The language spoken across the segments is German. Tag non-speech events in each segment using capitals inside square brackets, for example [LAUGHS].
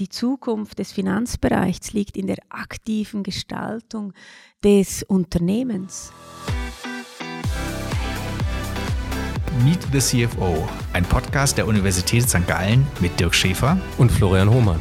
Die Zukunft des Finanzbereichs liegt in der aktiven Gestaltung des Unternehmens. Meet the CFO, ein Podcast der Universität St. Gallen mit Dirk Schäfer und Florian Hohmann.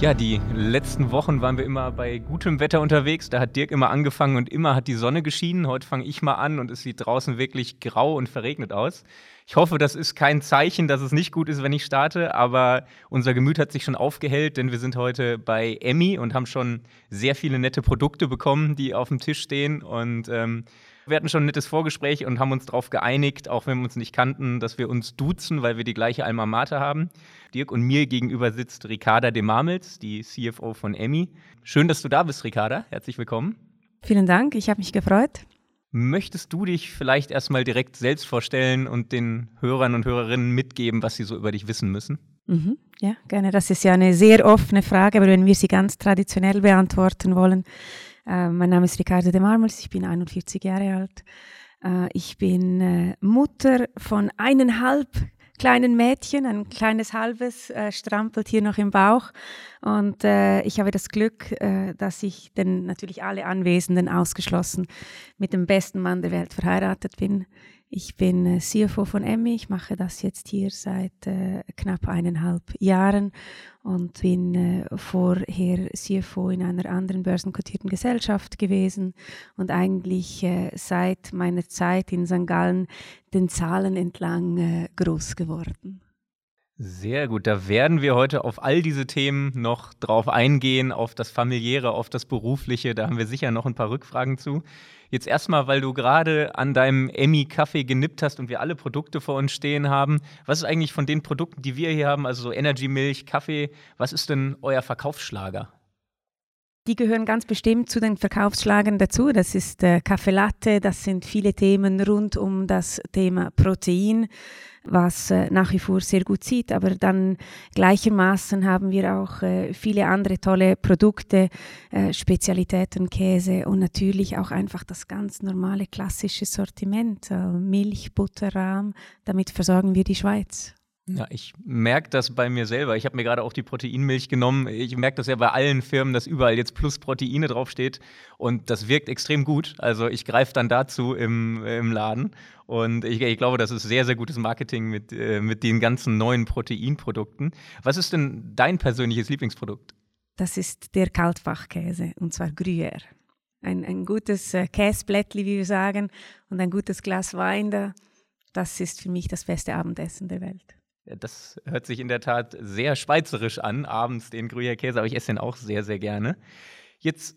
Ja, die letzten Wochen waren wir immer bei gutem Wetter unterwegs. Da hat Dirk immer angefangen und immer hat die Sonne geschienen. Heute fange ich mal an und es sieht draußen wirklich grau und verregnet aus. Ich hoffe, das ist kein Zeichen, dass es nicht gut ist, wenn ich starte, aber unser Gemüt hat sich schon aufgehellt, denn wir sind heute bei Emmy und haben schon sehr viele nette Produkte bekommen, die auf dem Tisch stehen. Und ähm, wir hatten schon ein nettes Vorgespräch und haben uns darauf geeinigt, auch wenn wir uns nicht kannten, dass wir uns duzen, weil wir die gleiche Alma Mater haben. Dirk und mir gegenüber sitzt Ricarda de Marmels, die CFO von Emmy. Schön, dass du da bist, Ricarda. Herzlich willkommen. Vielen Dank, ich habe mich gefreut. Möchtest du dich vielleicht erstmal direkt selbst vorstellen und den Hörern und Hörerinnen mitgeben, was sie so über dich wissen müssen? Mhm, ja, gerne. Das ist ja eine sehr offene Frage, aber wenn wir sie ganz traditionell beantworten wollen. Äh, mein Name ist Ricardo de Marmels, ich bin 41 Jahre alt. Äh, ich bin äh, Mutter von eineinhalb kleinen Mädchen, ein kleines halbes, äh, strampelt hier noch im Bauch. Und äh, ich habe das Glück, dass ich denn natürlich alle Anwesenden ausgeschlossen mit dem besten Mann der Welt verheiratet bin. Ich bin äh, CFO von Emmy. Ich mache das jetzt hier seit äh, knapp eineinhalb Jahren und bin äh, vorher CFO in einer anderen börsenkotierten Gesellschaft gewesen und eigentlich äh, seit meiner Zeit in St. Gallen den Zahlen entlang äh, groß geworden. Sehr gut, da werden wir heute auf all diese Themen noch drauf eingehen, auf das familiäre, auf das berufliche, da haben wir sicher noch ein paar Rückfragen zu. Jetzt erstmal, weil du gerade an deinem Emmy-Kaffee genippt hast und wir alle Produkte vor uns stehen haben. Was ist eigentlich von den Produkten, die wir hier haben, also so Energy-Milch, Kaffee, was ist denn euer Verkaufsschlager? Die gehören ganz bestimmt zu den Verkaufsschlagern dazu. Das ist äh, Kaffee Latte, das sind viele Themen rund um das Thema Protein, was äh, nach wie vor sehr gut sieht. Aber dann gleichermaßen haben wir auch äh, viele andere tolle Produkte, äh, Spezialitäten, Käse und natürlich auch einfach das ganz normale klassische Sortiment, äh, Milch, Butter, Rahm. Damit versorgen wir die Schweiz. Ja, ich merke das bei mir selber. Ich habe mir gerade auch die Proteinmilch genommen. Ich merke das ja bei allen Firmen, dass überall jetzt plus Proteine draufsteht. Und das wirkt extrem gut. Also ich greife dann dazu im, im Laden. Und ich, ich, glaube, das ist sehr, sehr gutes Marketing mit, äh, mit den ganzen neuen Proteinprodukten. Was ist denn dein persönliches Lieblingsprodukt? Das ist der Kaltfachkäse, und zwar Gruyère. Ein, ein gutes äh, Käseblättli, wie wir sagen, und ein gutes Glas Wein da. Das ist für mich das beste Abendessen der Welt. Das hört sich in der Tat sehr schweizerisch an, abends den Gruyère Käse, aber ich esse den auch sehr, sehr gerne. Jetzt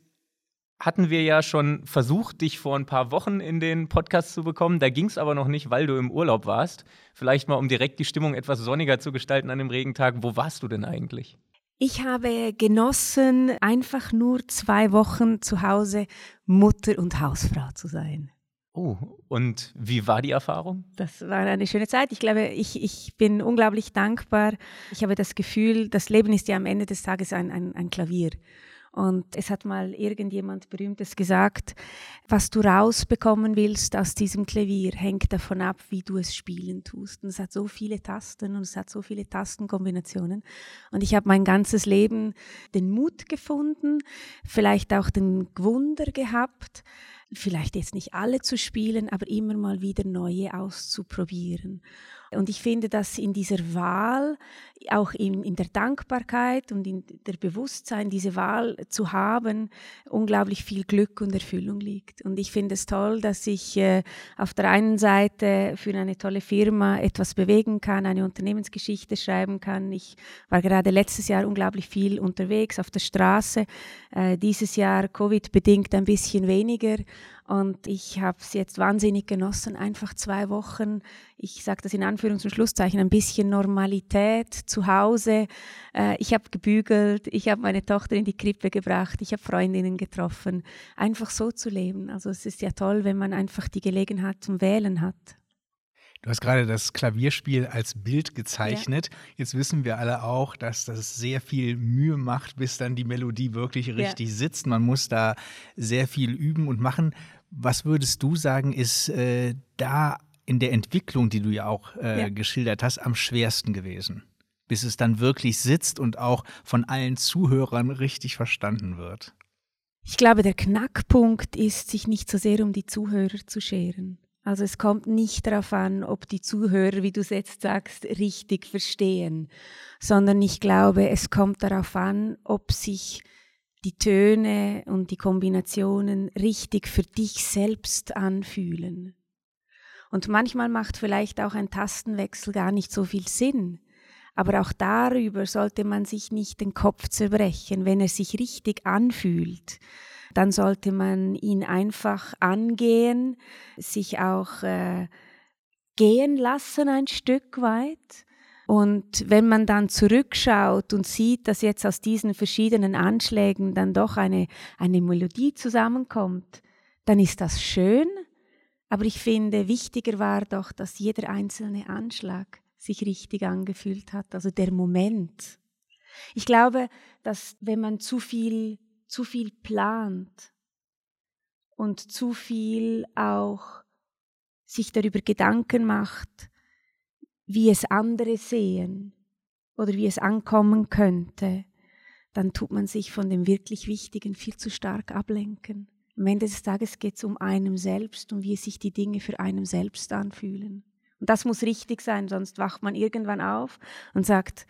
hatten wir ja schon versucht, dich vor ein paar Wochen in den Podcast zu bekommen. Da ging es aber noch nicht, weil du im Urlaub warst. Vielleicht mal, um direkt die Stimmung etwas sonniger zu gestalten an dem Regentag. Wo warst du denn eigentlich? Ich habe genossen, einfach nur zwei Wochen zu Hause Mutter und Hausfrau zu sein. Oh, und wie war die Erfahrung? Das war eine schöne Zeit. Ich glaube, ich, ich bin unglaublich dankbar. Ich habe das Gefühl, das Leben ist ja am Ende des Tages ein, ein, ein Klavier. Und es hat mal irgendjemand Berühmtes gesagt, was du rausbekommen willst aus diesem Klavier, hängt davon ab, wie du es spielen tust. Und es hat so viele Tasten und es hat so viele Tastenkombinationen. Und ich habe mein ganzes Leben den Mut gefunden, vielleicht auch den Wunder gehabt, vielleicht jetzt nicht alle zu spielen, aber immer mal wieder neue auszuprobieren. Und ich finde, dass in dieser Wahl, auch in, in der Dankbarkeit und in der Bewusstsein, diese Wahl zu haben, unglaublich viel Glück und Erfüllung liegt. Und ich finde es toll, dass ich äh, auf der einen Seite für eine tolle Firma etwas bewegen kann, eine Unternehmensgeschichte schreiben kann. Ich war gerade letztes Jahr unglaublich viel unterwegs auf der Straße, äh, dieses Jahr Covid-bedingt ein bisschen weniger. Und ich habe es jetzt wahnsinnig genossen, einfach zwei Wochen, ich sage das in Anführungs- und Schlusszeichen, ein bisschen Normalität zu Hause. Äh, ich habe gebügelt, ich habe meine Tochter in die Krippe gebracht, ich habe Freundinnen getroffen. Einfach so zu leben. Also es ist ja toll, wenn man einfach die Gelegenheit zum Wählen hat. Du hast gerade das Klavierspiel als Bild gezeichnet. Ja. Jetzt wissen wir alle auch, dass das sehr viel Mühe macht, bis dann die Melodie wirklich richtig ja. sitzt. Man muss da sehr viel üben und machen. Was würdest du sagen, ist äh, da in der Entwicklung, die du ja auch äh, ja. geschildert hast, am schwersten gewesen? bis es dann wirklich sitzt und auch von allen Zuhörern richtig verstanden wird? Ich glaube, der Knackpunkt ist, sich nicht so sehr um die Zuhörer zu scheren. Also es kommt nicht darauf an, ob die Zuhörer, wie du es jetzt sagst, richtig verstehen, sondern ich glaube, es kommt darauf an, ob sich die Töne und die Kombinationen richtig für dich selbst anfühlen. Und manchmal macht vielleicht auch ein Tastenwechsel gar nicht so viel Sinn. Aber auch darüber sollte man sich nicht den Kopf zerbrechen, wenn er sich richtig anfühlt dann sollte man ihn einfach angehen, sich auch äh, gehen lassen ein Stück weit. Und wenn man dann zurückschaut und sieht, dass jetzt aus diesen verschiedenen Anschlägen dann doch eine, eine Melodie zusammenkommt, dann ist das schön. Aber ich finde, wichtiger war doch, dass jeder einzelne Anschlag sich richtig angefühlt hat, also der Moment. Ich glaube, dass wenn man zu viel zu viel plant und zu viel auch sich darüber Gedanken macht, wie es andere sehen oder wie es ankommen könnte, dann tut man sich von dem wirklich Wichtigen viel zu stark ablenken. Am Ende des Tages geht es um einem selbst und wie sich die Dinge für einem selbst anfühlen. Und das muss richtig sein, sonst wacht man irgendwann auf und sagt,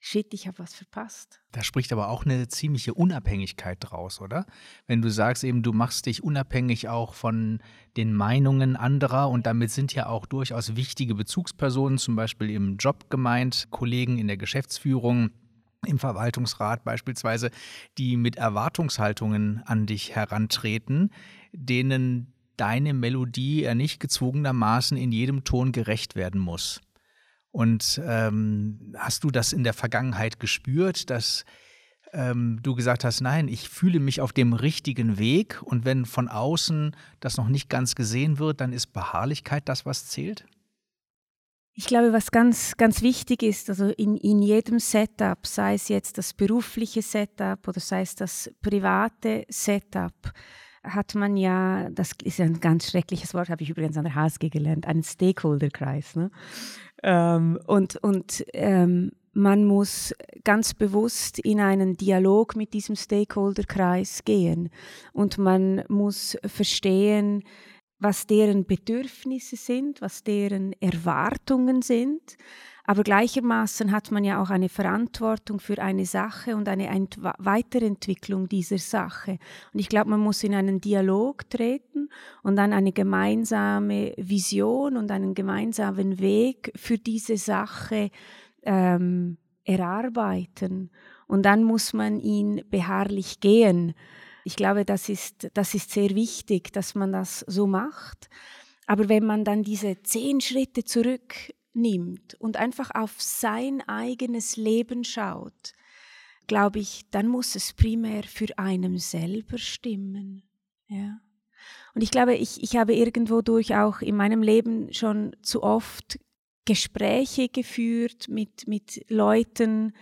shit, ich habe was verpasst. Da spricht aber auch eine ziemliche Unabhängigkeit draus, oder? Wenn du sagst eben, du machst dich unabhängig auch von den Meinungen anderer und damit sind ja auch durchaus wichtige Bezugspersonen, zum Beispiel im Job gemeint, Kollegen in der Geschäftsführung, im Verwaltungsrat beispielsweise, die mit Erwartungshaltungen an dich herantreten, denen deine Melodie ja nicht gezwungenermaßen in jedem Ton gerecht werden muss. Und ähm, hast du das in der Vergangenheit gespürt, dass ähm, du gesagt hast, nein, ich fühle mich auf dem richtigen Weg und wenn von außen das noch nicht ganz gesehen wird, dann ist Beharrlichkeit das, was zählt? Ich glaube, was ganz, ganz wichtig ist, also in, in jedem Setup, sei es jetzt das berufliche Setup oder sei es das private Setup, hat man ja, das ist ein ganz schreckliches Wort, habe ich übrigens an der HSG gelernt, einen Stakeholderkreis. Ne? Ähm, und und ähm, man muss ganz bewusst in einen Dialog mit diesem Stakeholderkreis gehen. Und man muss verstehen, was deren Bedürfnisse sind, was deren Erwartungen sind aber gleichermaßen hat man ja auch eine Verantwortung für eine Sache und eine Ent Weiterentwicklung dieser Sache. Und ich glaube, man muss in einen Dialog treten und dann eine gemeinsame Vision und einen gemeinsamen Weg für diese Sache ähm, erarbeiten. Und dann muss man ihn beharrlich gehen. Ich glaube, das ist, das ist sehr wichtig, dass man das so macht. Aber wenn man dann diese zehn Schritte zurück nimmt und einfach auf sein eigenes Leben schaut, glaube ich, dann muss es primär für einen selber stimmen. Ja. Und ich glaube, ich, ich habe irgendwo durch auch in meinem Leben schon zu oft Gespräche geführt mit, mit Leuten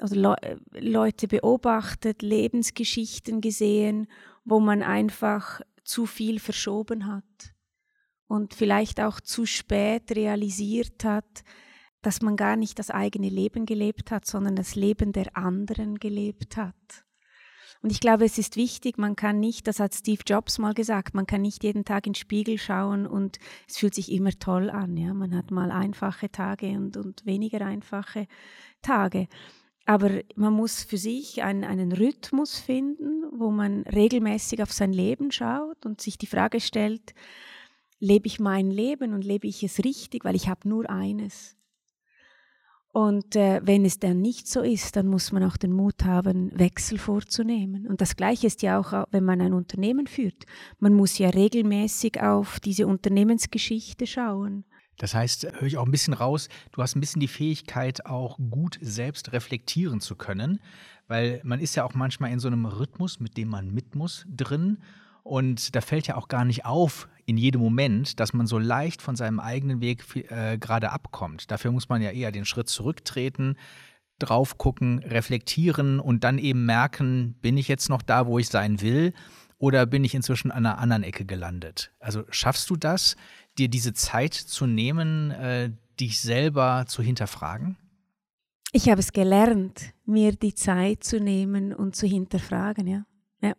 oder Le Leute beobachtet, Lebensgeschichten gesehen, wo man einfach zu viel verschoben hat und vielleicht auch zu spät realisiert hat, dass man gar nicht das eigene Leben gelebt hat, sondern das Leben der anderen gelebt hat. Und ich glaube, es ist wichtig, man kann nicht, das hat Steve Jobs mal gesagt, man kann nicht jeden Tag in den Spiegel schauen und es fühlt sich immer toll an. Ja? Man hat mal einfache Tage und, und weniger einfache Tage. Aber man muss für sich einen, einen Rhythmus finden, wo man regelmäßig auf sein Leben schaut und sich die Frage stellt, lebe ich mein Leben und lebe ich es richtig, weil ich habe nur eines. Und äh, wenn es dann nicht so ist, dann muss man auch den Mut haben, Wechsel vorzunehmen. Und das Gleiche ist ja auch, wenn man ein Unternehmen führt. Man muss ja regelmäßig auf diese Unternehmensgeschichte schauen. Das heißt, höre ich auch ein bisschen raus, du hast ein bisschen die Fähigkeit, auch gut selbst reflektieren zu können, weil man ist ja auch manchmal in so einem Rhythmus, mit dem man mit muss, drin. Und da fällt ja auch gar nicht auf in jedem Moment, dass man so leicht von seinem eigenen Weg äh, gerade abkommt. Dafür muss man ja eher den Schritt zurücktreten, drauf gucken, reflektieren und dann eben merken, bin ich jetzt noch da, wo ich sein will oder bin ich inzwischen an einer anderen Ecke gelandet? Also schaffst du das, dir diese Zeit zu nehmen, äh, dich selber zu hinterfragen? Ich habe es gelernt, mir die Zeit zu nehmen und zu hinterfragen, ja. Ja.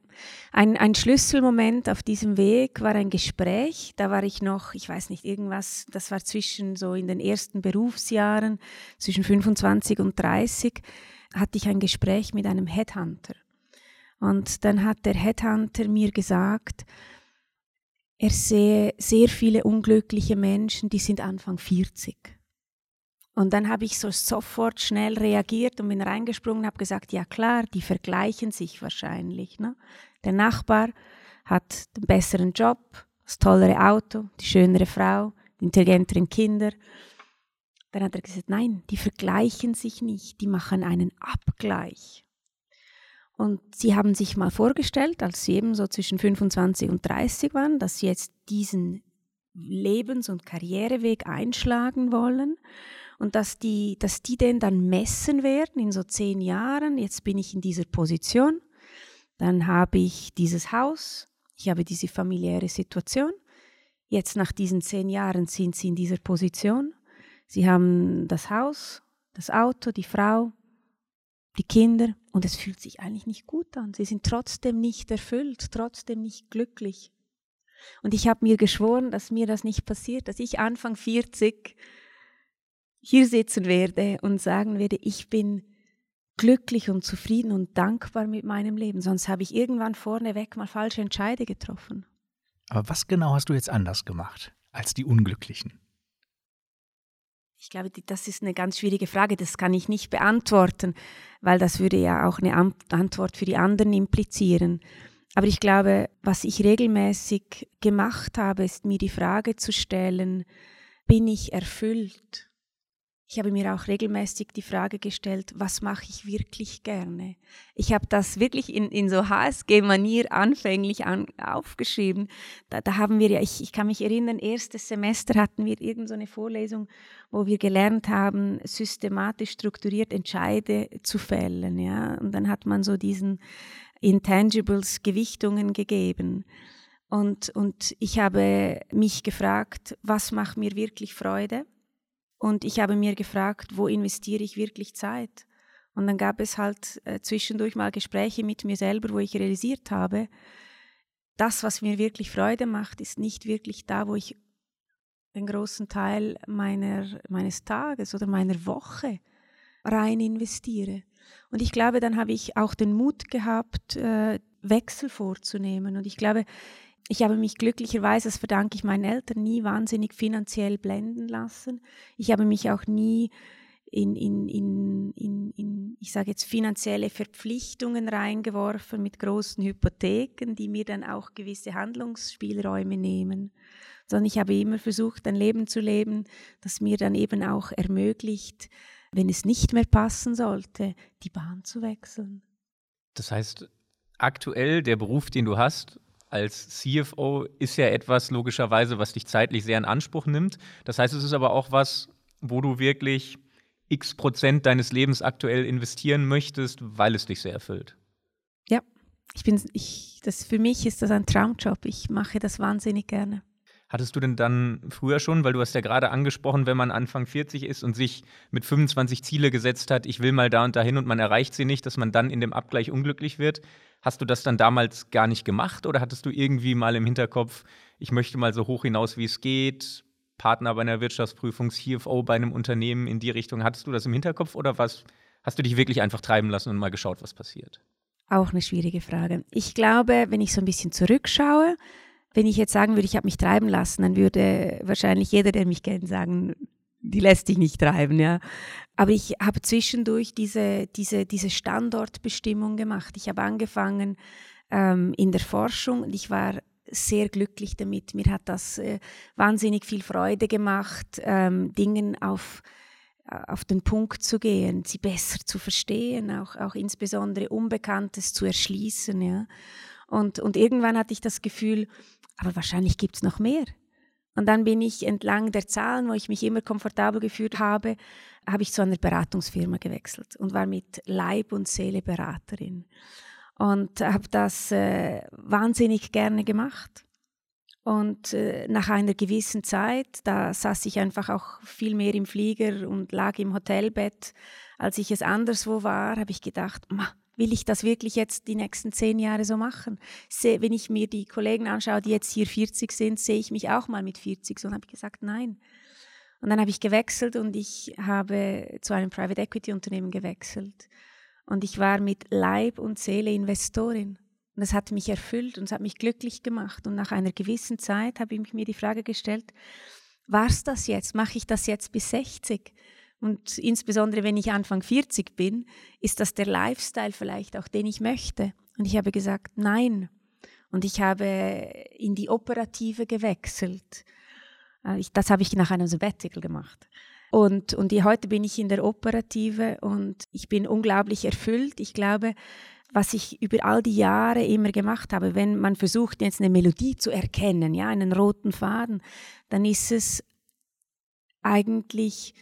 Ein, ein Schlüsselmoment auf diesem Weg war ein Gespräch. Da war ich noch, ich weiß nicht, irgendwas, das war zwischen so in den ersten Berufsjahren, zwischen 25 und 30, hatte ich ein Gespräch mit einem Headhunter. Und dann hat der Headhunter mir gesagt, er sehe sehr viele unglückliche Menschen, die sind Anfang 40. Und dann habe ich so sofort schnell reagiert und bin reingesprungen und habe gesagt, ja klar, die vergleichen sich wahrscheinlich. Ne? Der Nachbar hat den besseren Job, das tollere Auto, die schönere Frau, die intelligenteren Kinder. Dann hat er gesagt, nein, die vergleichen sich nicht, die machen einen Abgleich. Und sie haben sich mal vorgestellt, als sie eben so zwischen 25 und 30 waren, dass sie jetzt diesen Lebens- und Karriereweg einschlagen wollen und dass die, dass die den dann messen werden in so zehn Jahren. Jetzt bin ich in dieser Position, dann habe ich dieses Haus, ich habe diese familiäre Situation. Jetzt nach diesen zehn Jahren sind sie in dieser Position. Sie haben das Haus, das Auto, die Frau, die Kinder und es fühlt sich eigentlich nicht gut an. Sie sind trotzdem nicht erfüllt, trotzdem nicht glücklich. Und ich habe mir geschworen, dass mir das nicht passiert, dass ich Anfang 40 hier sitzen werde und sagen werde, ich bin glücklich und zufrieden und dankbar mit meinem Leben. Sonst habe ich irgendwann vorneweg mal falsche Entscheide getroffen. Aber was genau hast du jetzt anders gemacht als die Unglücklichen? Ich glaube, das ist eine ganz schwierige Frage. Das kann ich nicht beantworten, weil das würde ja auch eine Antwort für die anderen implizieren. Aber ich glaube, was ich regelmäßig gemacht habe, ist mir die Frage zu stellen, bin ich erfüllt? Ich habe mir auch regelmäßig die Frage gestellt, was mache ich wirklich gerne? Ich habe das wirklich in, in so HSG-Manier anfänglich an, aufgeschrieben. Da, da, haben wir ja, ich, ich kann mich erinnern, erstes Semester hatten wir irgendeine so Vorlesung, wo wir gelernt haben, systematisch strukturiert Entscheide zu fällen. Ja? Und dann hat man so diesen Intangibles Gewichtungen gegeben. Und, und ich habe mich gefragt, was macht mir wirklich Freude? Und ich habe mir gefragt, wo investiere ich wirklich Zeit? Und dann gab es halt äh, zwischendurch mal Gespräche mit mir selber, wo ich realisiert habe, das, was mir wirklich Freude macht, ist nicht wirklich da, wo ich den großen Teil meiner, meines Tages oder meiner Woche rein investiere. Und ich glaube, dann habe ich auch den Mut gehabt, äh, Wechsel vorzunehmen. Und ich glaube, ich habe mich glücklicherweise, das verdanke ich meinen Eltern, nie wahnsinnig finanziell blenden lassen. Ich habe mich auch nie in, in, in, in, in ich sage jetzt, finanzielle Verpflichtungen reingeworfen mit großen Hypotheken, die mir dann auch gewisse Handlungsspielräume nehmen, sondern ich habe immer versucht, ein Leben zu leben, das mir dann eben auch ermöglicht, wenn es nicht mehr passen sollte, die Bahn zu wechseln. Das heißt, aktuell der Beruf, den du hast, als CFO ist ja etwas logischerweise, was dich zeitlich sehr in Anspruch nimmt. Das heißt, es ist aber auch was, wo du wirklich x Prozent deines Lebens aktuell investieren möchtest, weil es dich sehr erfüllt. Ja, ich bin, ich, das, für mich ist das ein Traumjob. Ich mache das wahnsinnig gerne. Hattest du denn dann früher schon, weil du hast ja gerade angesprochen, wenn man Anfang 40 ist und sich mit 25 Ziele gesetzt hat, ich will mal da und dahin und man erreicht sie nicht, dass man dann in dem Abgleich unglücklich wird. Hast du das dann damals gar nicht gemacht oder hattest du irgendwie mal im Hinterkopf, ich möchte mal so hoch hinaus, wie es geht, Partner bei einer Wirtschaftsprüfung, CFO bei einem Unternehmen in die Richtung? Hattest du das im Hinterkopf oder was? Hast du dich wirklich einfach treiben lassen und mal geschaut, was passiert? Auch eine schwierige Frage. Ich glaube, wenn ich so ein bisschen zurückschaue, wenn ich jetzt sagen würde, ich habe mich treiben lassen, dann würde wahrscheinlich jeder, der mich kennt, sagen, die lässt dich nicht treiben, ja. Aber ich habe zwischendurch diese, diese, diese Standortbestimmung gemacht. Ich habe angefangen ähm, in der Forschung und ich war sehr glücklich damit. Mir hat das äh, wahnsinnig viel Freude gemacht, ähm, Dingen auf, äh, auf den Punkt zu gehen, sie besser zu verstehen, auch, auch insbesondere Unbekanntes zu erschließen. Ja. Und, und irgendwann hatte ich das Gefühl, aber wahrscheinlich gibt es noch mehr. Und dann bin ich entlang der Zahlen, wo ich mich immer komfortabel gefühlt habe, habe ich zu einer Beratungsfirma gewechselt und war mit Leib und Seele Beraterin. Und habe das äh, wahnsinnig gerne gemacht. Und äh, nach einer gewissen Zeit, da saß ich einfach auch viel mehr im Flieger und lag im Hotelbett als ich es anderswo war, habe ich gedacht, will ich das wirklich jetzt die nächsten zehn Jahre so machen? wenn ich mir die Kollegen anschaue, die jetzt hier 40 sind, sehe ich mich auch mal mit 40. So habe ich gesagt, nein. Und dann habe ich gewechselt und ich habe zu einem Private Equity Unternehmen gewechselt. Und ich war mit Leib und Seele Investorin. Und das hat mich erfüllt und es hat mich glücklich gemacht. Und nach einer gewissen Zeit habe ich mir die Frage gestellt, war es das jetzt? Mache ich das jetzt bis 60? Und insbesondere wenn ich Anfang 40 bin, ist das der Lifestyle vielleicht auch, den ich möchte. Und ich habe gesagt, nein. Und ich habe in die Operative gewechselt. Äh, das habe ich nach einem Sabbatical gemacht. Und, und heute bin ich in der Operative und ich bin unglaublich erfüllt. Ich glaube, was ich über all die Jahre immer gemacht habe, wenn man versucht, jetzt eine Melodie zu erkennen, ja, einen roten Faden, dann ist es eigentlich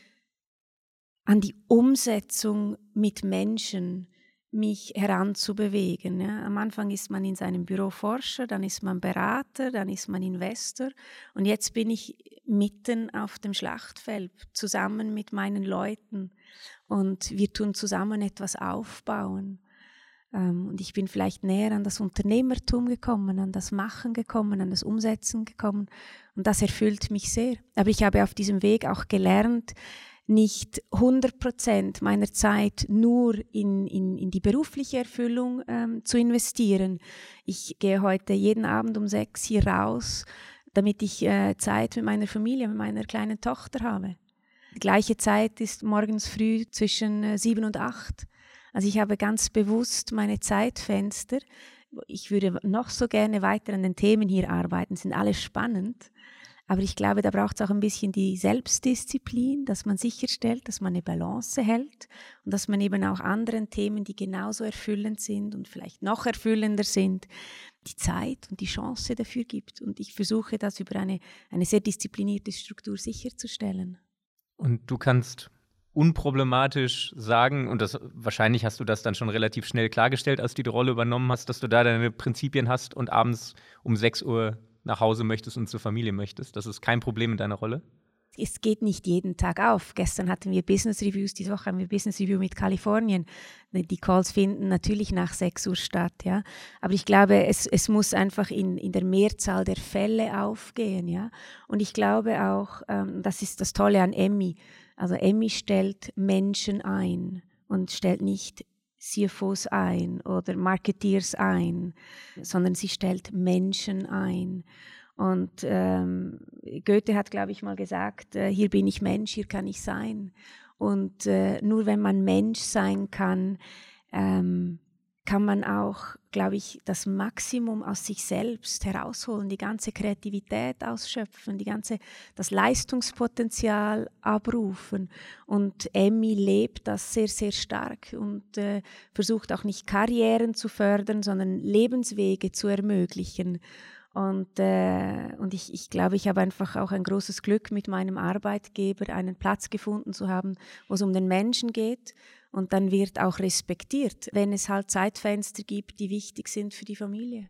an die Umsetzung mit Menschen mich heranzubewegen. Ja. Am Anfang ist man in seinem Büro Forscher, dann ist man Berater, dann ist man Investor und jetzt bin ich mitten auf dem Schlachtfeld zusammen mit meinen Leuten und wir tun zusammen etwas aufbauen. Ähm, und ich bin vielleicht näher an das Unternehmertum gekommen, an das Machen gekommen, an das Umsetzen gekommen. Und das erfüllt mich sehr. Aber ich habe auf diesem Weg auch gelernt, nicht 100 Prozent meiner Zeit nur in, in, in die berufliche Erfüllung ähm, zu investieren. Ich gehe heute jeden Abend um sechs hier raus, damit ich äh, Zeit mit meiner Familie, mit meiner kleinen Tochter habe. Die gleiche Zeit ist morgens früh zwischen äh, sieben und acht. Also ich habe ganz bewusst meine Zeitfenster. Ich würde noch so gerne weiter an den Themen hier arbeiten, sind alle spannend. Aber ich glaube, da braucht es auch ein bisschen die Selbstdisziplin, dass man sicherstellt, dass man eine Balance hält und dass man eben auch anderen Themen, die genauso erfüllend sind und vielleicht noch erfüllender sind, die Zeit und die Chance dafür gibt. Und ich versuche das über eine, eine sehr disziplinierte Struktur sicherzustellen. Und du kannst unproblematisch sagen, und das, wahrscheinlich hast du das dann schon relativ schnell klargestellt, als du die Rolle übernommen hast, dass du da deine Prinzipien hast und abends um 6 Uhr nach Hause möchtest und zur Familie möchtest. Das ist kein Problem in deiner Rolle? Es geht nicht jeden Tag auf. Gestern hatten wir Business Reviews, diese Woche haben wir Business Review mit Kalifornien. Die Calls finden natürlich nach 6 Uhr statt, ja. Aber ich glaube, es, es muss einfach in, in der Mehrzahl der Fälle aufgehen, ja. Und ich glaube auch, ähm, das ist das Tolle an Emmy. Also Emmy stellt Menschen ein und stellt nicht CFOs ein oder Marketeers ein, sondern sie stellt Menschen ein. Und ähm, Goethe hat, glaube ich, mal gesagt, äh, hier bin ich Mensch, hier kann ich sein. Und äh, nur wenn man Mensch sein kann, ähm, kann man auch, glaube ich, das Maximum aus sich selbst herausholen, die ganze Kreativität ausschöpfen, die ganze, das Leistungspotenzial abrufen. Und Emmy lebt das sehr, sehr stark und äh, versucht auch nicht Karrieren zu fördern, sondern Lebenswege zu ermöglichen. Und, äh, und ich, ich glaube, ich habe einfach auch ein großes Glück mit meinem Arbeitgeber, einen Platz gefunden zu haben, wo es um den Menschen geht und dann wird auch respektiert, wenn es halt Zeitfenster gibt, die wichtig sind für die Familie.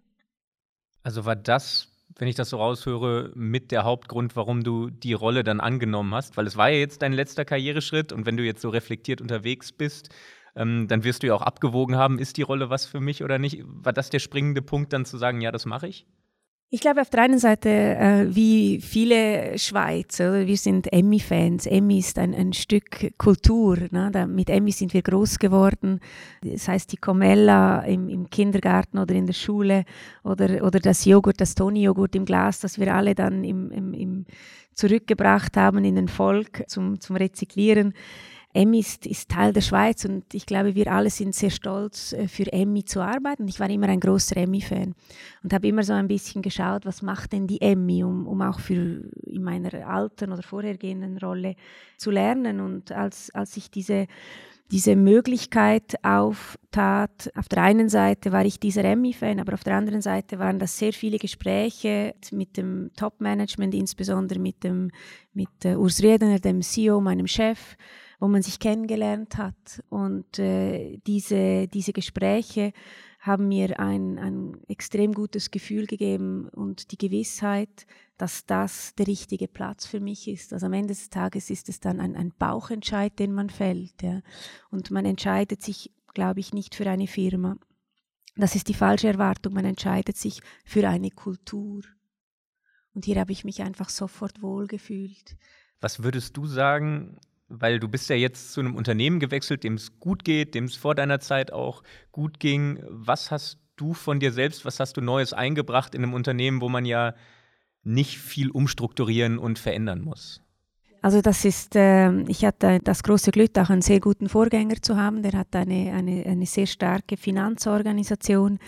Also war das, wenn ich das so raushöre, mit der Hauptgrund, warum du die Rolle dann angenommen hast? Weil es war ja jetzt dein letzter Karriereschritt und wenn du jetzt so reflektiert unterwegs bist, ähm, dann wirst du ja auch abgewogen haben, ist die Rolle was für mich oder nicht? War das der springende Punkt, dann zu sagen, ja, das mache ich? Ich glaube auf der einen Seite, äh, wie viele Schweizer, wir sind Emmy-Fans. Emmy ist ein, ein Stück Kultur. Ne? Da, mit Emmy sind wir groß geworden. Das heißt, die Comella im, im Kindergarten oder in der Schule oder, oder das Joghurt, das Toni-Joghurt im Glas, das wir alle dann im, im, im zurückgebracht haben in den Volk zum, zum Rezyklieren. Emmy ist, ist, Teil der Schweiz und ich glaube, wir alle sind sehr stolz, äh, für Emmy zu arbeiten. Ich war immer ein großer Emmy-Fan und habe immer so ein bisschen geschaut, was macht denn die Emmy, um, um auch für in meiner alten oder vorhergehenden Rolle zu lernen. Und als, als ich diese diese Möglichkeit auftat. Auf der einen Seite war ich dieser Emmy-Fan, aber auf der anderen Seite waren das sehr viele Gespräche mit dem Top-Management, insbesondere mit, dem, mit äh, Urs Riedener, dem CEO, meinem Chef wo man sich kennengelernt hat. Und äh, diese, diese Gespräche haben mir ein, ein extrem gutes Gefühl gegeben und die Gewissheit, dass das der richtige Platz für mich ist. Also am Ende des Tages ist es dann ein, ein Bauchentscheid, den man fällt. Ja. Und man entscheidet sich, glaube ich, nicht für eine Firma. Das ist die falsche Erwartung. Man entscheidet sich für eine Kultur. Und hier habe ich mich einfach sofort wohlgefühlt. Was würdest du sagen, weil du bist ja jetzt zu einem Unternehmen gewechselt, dem es gut geht, dem es vor deiner Zeit auch gut ging. Was hast du von dir selbst, was hast du Neues eingebracht in einem Unternehmen, wo man ja nicht viel umstrukturieren und verändern muss? Also das ist, äh, ich hatte das große Glück, auch einen sehr guten Vorgänger zu haben. Der hat eine, eine, eine sehr starke Finanzorganisation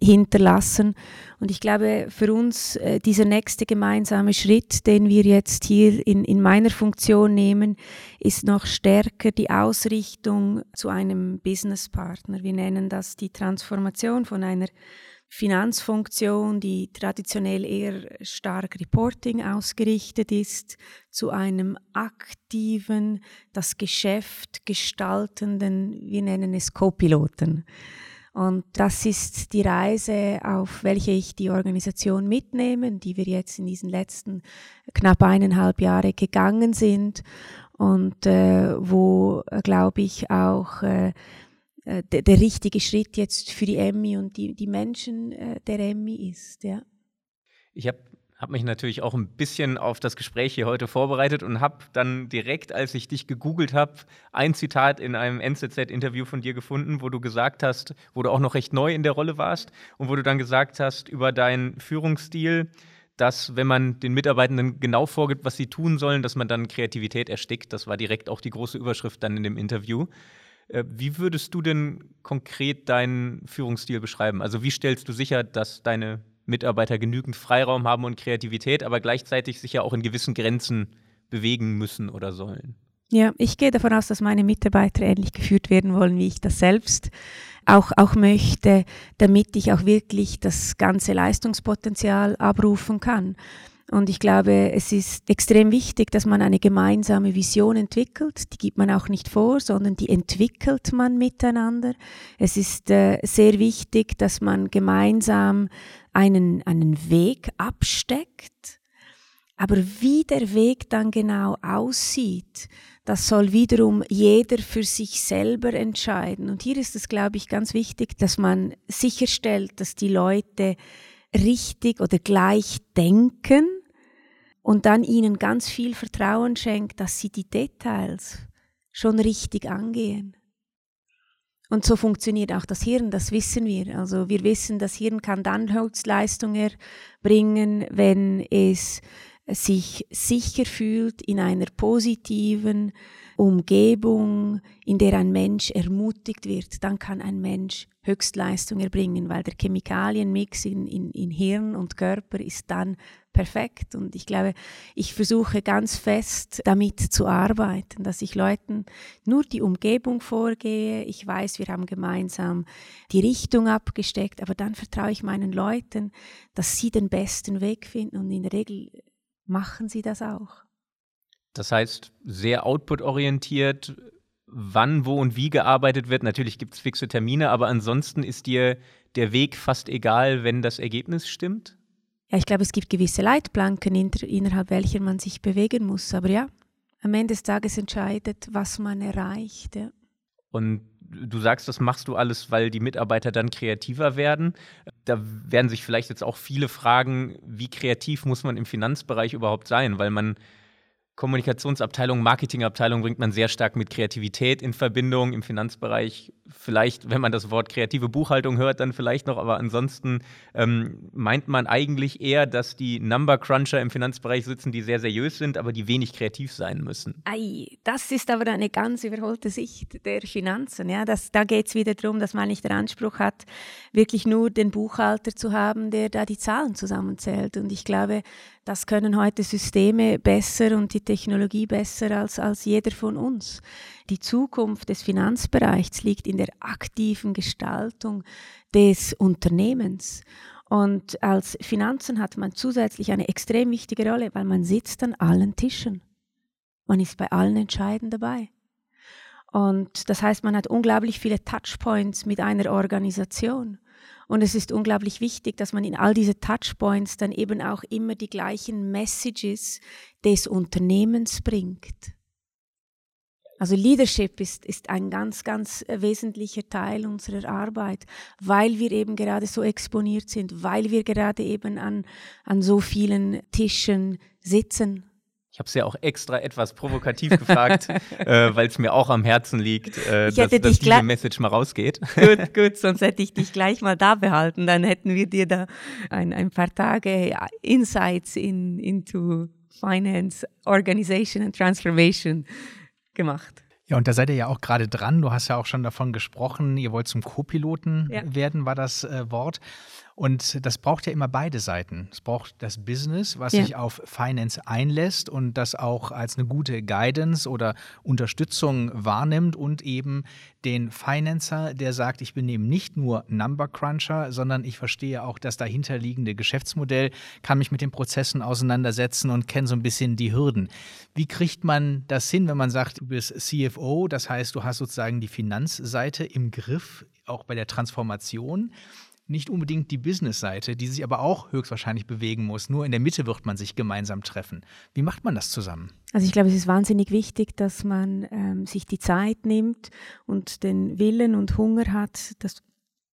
hinterlassen. Und ich glaube, für uns äh, dieser nächste gemeinsame Schritt, den wir jetzt hier in, in meiner Funktion nehmen, ist noch stärker die Ausrichtung zu einem Businesspartner. Wir nennen das die Transformation von einer Finanzfunktion, die traditionell eher stark Reporting ausgerichtet ist, zu einem aktiven, das Geschäft gestaltenden, wir nennen es Co-Piloten. Und das ist die Reise, auf welche ich die Organisation mitnehme, die wir jetzt in diesen letzten knapp eineinhalb Jahre gegangen sind und äh, wo, äh, glaube ich, auch äh, äh, der, der, richtige Schritt jetzt für die Emmy und die, die Menschen äh, der Emmy ist. Ja. Ich habe hab mich natürlich auch ein bisschen auf das Gespräch hier heute vorbereitet und habe dann direkt, als ich dich gegoogelt habe, ein Zitat in einem NZZ-Interview von dir gefunden, wo du gesagt hast, wo du auch noch recht neu in der Rolle warst und wo du dann gesagt hast über deinen Führungsstil, dass wenn man den Mitarbeitenden genau vorgibt, was sie tun sollen, dass man dann Kreativität erstickt. Das war direkt auch die große Überschrift dann in dem Interview. Äh, wie würdest du denn konkret deinen Führungsstil beschreiben? Also wie stellst du sicher, dass deine Mitarbeiter genügend Freiraum haben und Kreativität, aber gleichzeitig sich ja auch in gewissen Grenzen bewegen müssen oder sollen? Ja, ich gehe davon aus, dass meine Mitarbeiter ähnlich geführt werden wollen, wie ich das selbst auch, auch möchte, damit ich auch wirklich das ganze Leistungspotenzial abrufen kann. Und ich glaube, es ist extrem wichtig, dass man eine gemeinsame Vision entwickelt. Die gibt man auch nicht vor, sondern die entwickelt man miteinander. Es ist äh, sehr wichtig, dass man gemeinsam einen, einen Weg absteckt. Aber wie der Weg dann genau aussieht, das soll wiederum jeder für sich selber entscheiden. Und hier ist es, glaube ich, ganz wichtig, dass man sicherstellt, dass die Leute richtig oder gleich denken und dann ihnen ganz viel Vertrauen schenkt, dass sie die Details schon richtig angehen. Und so funktioniert auch das Hirn, das wissen wir. Also wir wissen, das Hirn kann dann Höchstleistung erbringen, wenn es sich sicher fühlt in einer positiven Umgebung, in der ein Mensch ermutigt wird, dann kann ein Mensch Höchstleistung erbringen, weil der Chemikalienmix in, in, in Hirn und Körper ist dann perfekt. Und ich glaube, ich versuche ganz fest damit zu arbeiten, dass ich Leuten nur die Umgebung vorgehe. Ich weiß, wir haben gemeinsam die Richtung abgesteckt, aber dann vertraue ich meinen Leuten, dass sie den besten Weg finden und in der Regel machen sie das auch. Das heißt, sehr output-orientiert, wann, wo und wie gearbeitet wird. Natürlich gibt es fixe Termine, aber ansonsten ist dir der Weg fast egal, wenn das Ergebnis stimmt? Ja, ich glaube, es gibt gewisse Leitplanken, innerhalb welcher man sich bewegen muss. Aber ja, am Ende des Tages entscheidet, was man erreicht. Ja. Und du sagst, das machst du alles, weil die Mitarbeiter dann kreativer werden. Da werden sich vielleicht jetzt auch viele fragen, wie kreativ muss man im Finanzbereich überhaupt sein, weil man Kommunikationsabteilung, Marketingabteilung bringt man sehr stark mit Kreativität in Verbindung im Finanzbereich. Vielleicht, wenn man das Wort kreative Buchhaltung hört, dann vielleicht noch, aber ansonsten ähm, meint man eigentlich eher, dass die Number Cruncher im Finanzbereich sitzen, die sehr seriös sind, aber die wenig kreativ sein müssen. Ei, das ist aber eine ganz überholte Sicht der Finanzen. Ja? Das, da geht es wieder darum, dass man nicht den Anspruch hat, wirklich nur den Buchhalter zu haben, der da die Zahlen zusammenzählt. Und ich glaube, das können heute Systeme besser und die Technologie besser als, als jeder von uns. Die Zukunft des Finanzbereichs liegt in der aktiven Gestaltung des Unternehmens. Und als Finanzen hat man zusätzlich eine extrem wichtige Rolle, weil man sitzt an allen Tischen. Man ist bei allen Entscheiden dabei. Und das heißt, man hat unglaublich viele Touchpoints mit einer Organisation. Und es ist unglaublich wichtig, dass man in all diese Touchpoints dann eben auch immer die gleichen Messages des Unternehmens bringt. Also Leadership ist, ist ein ganz, ganz wesentlicher Teil unserer Arbeit, weil wir eben gerade so exponiert sind, weil wir gerade eben an, an so vielen Tischen sitzen. Ich habe es ja auch extra etwas provokativ gefragt, [LAUGHS] äh, weil es mir auch am Herzen liegt, äh, dass, dass diese Message mal rausgeht. [LAUGHS] Gut, gut, sonst hätte ich dich gleich mal da behalten. Dann hätten wir dir da ein, ein paar Tage Insights in, into Finance, Organization and Transformation gemacht. Ja, und da seid ihr ja auch gerade dran. Du hast ja auch schon davon gesprochen, ihr wollt zum Co-Piloten ja. werden, war das äh, Wort. Und das braucht ja immer beide Seiten. Es braucht das Business, was ja. sich auf Finance einlässt und das auch als eine gute Guidance oder Unterstützung wahrnimmt und eben den Financer, der sagt, ich bin eben nicht nur Number Cruncher, sondern ich verstehe auch das dahinterliegende Geschäftsmodell, kann mich mit den Prozessen auseinandersetzen und kenne so ein bisschen die Hürden. Wie kriegt man das hin, wenn man sagt, du bist CFO, das heißt, du hast sozusagen die Finanzseite im Griff, auch bei der Transformation? Nicht unbedingt die Business-Seite, die sich aber auch höchstwahrscheinlich bewegen muss. Nur in der Mitte wird man sich gemeinsam treffen. Wie macht man das zusammen? Also ich glaube, es ist wahnsinnig wichtig, dass man ähm, sich die Zeit nimmt und den Willen und Hunger hat, das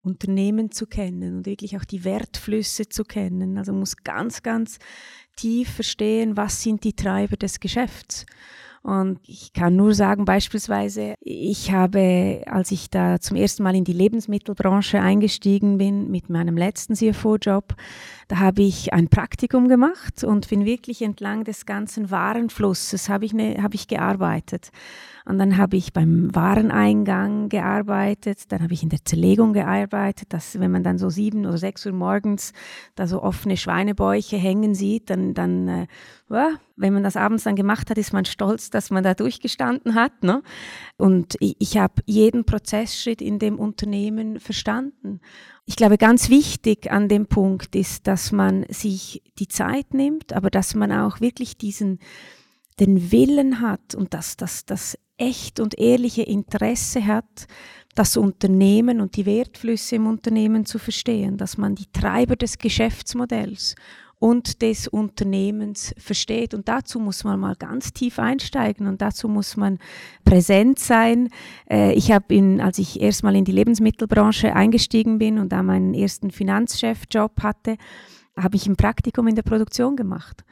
Unternehmen zu kennen und wirklich auch die Wertflüsse zu kennen. Also man muss ganz, ganz tief verstehen, was sind die Treiber des Geschäfts. Und ich kann nur sagen, beispielsweise, ich habe, als ich da zum ersten Mal in die Lebensmittelbranche eingestiegen bin mit meinem letzten CFO-Job, da habe ich ein Praktikum gemacht und bin wirklich entlang des ganzen Warenflusses habe ich, ne, habe ich gearbeitet. Und dann habe ich beim Wareneingang gearbeitet, dann habe ich in der Zerlegung gearbeitet, dass wenn man dann so sieben oder sechs Uhr morgens da so offene Schweinebäuche hängen sieht, dann, dann äh, wenn man das abends dann gemacht hat, ist man stolz, dass man da durchgestanden hat. Ne? Und ich, ich habe jeden Prozessschritt in dem Unternehmen verstanden. Ich glaube, ganz wichtig an dem Punkt ist, dass man sich die Zeit nimmt, aber dass man auch wirklich diesen den Willen hat und dass das, das echt und ehrliche Interesse hat, das Unternehmen und die Wertflüsse im Unternehmen zu verstehen, dass man die Treiber des Geschäftsmodells und des Unternehmens versteht. Und dazu muss man mal ganz tief einsteigen und dazu muss man präsent sein. Äh, ich habe, als ich erstmal in die Lebensmittelbranche eingestiegen bin und da meinen ersten Finanzchefjob hatte, habe ich ein Praktikum in der Produktion gemacht.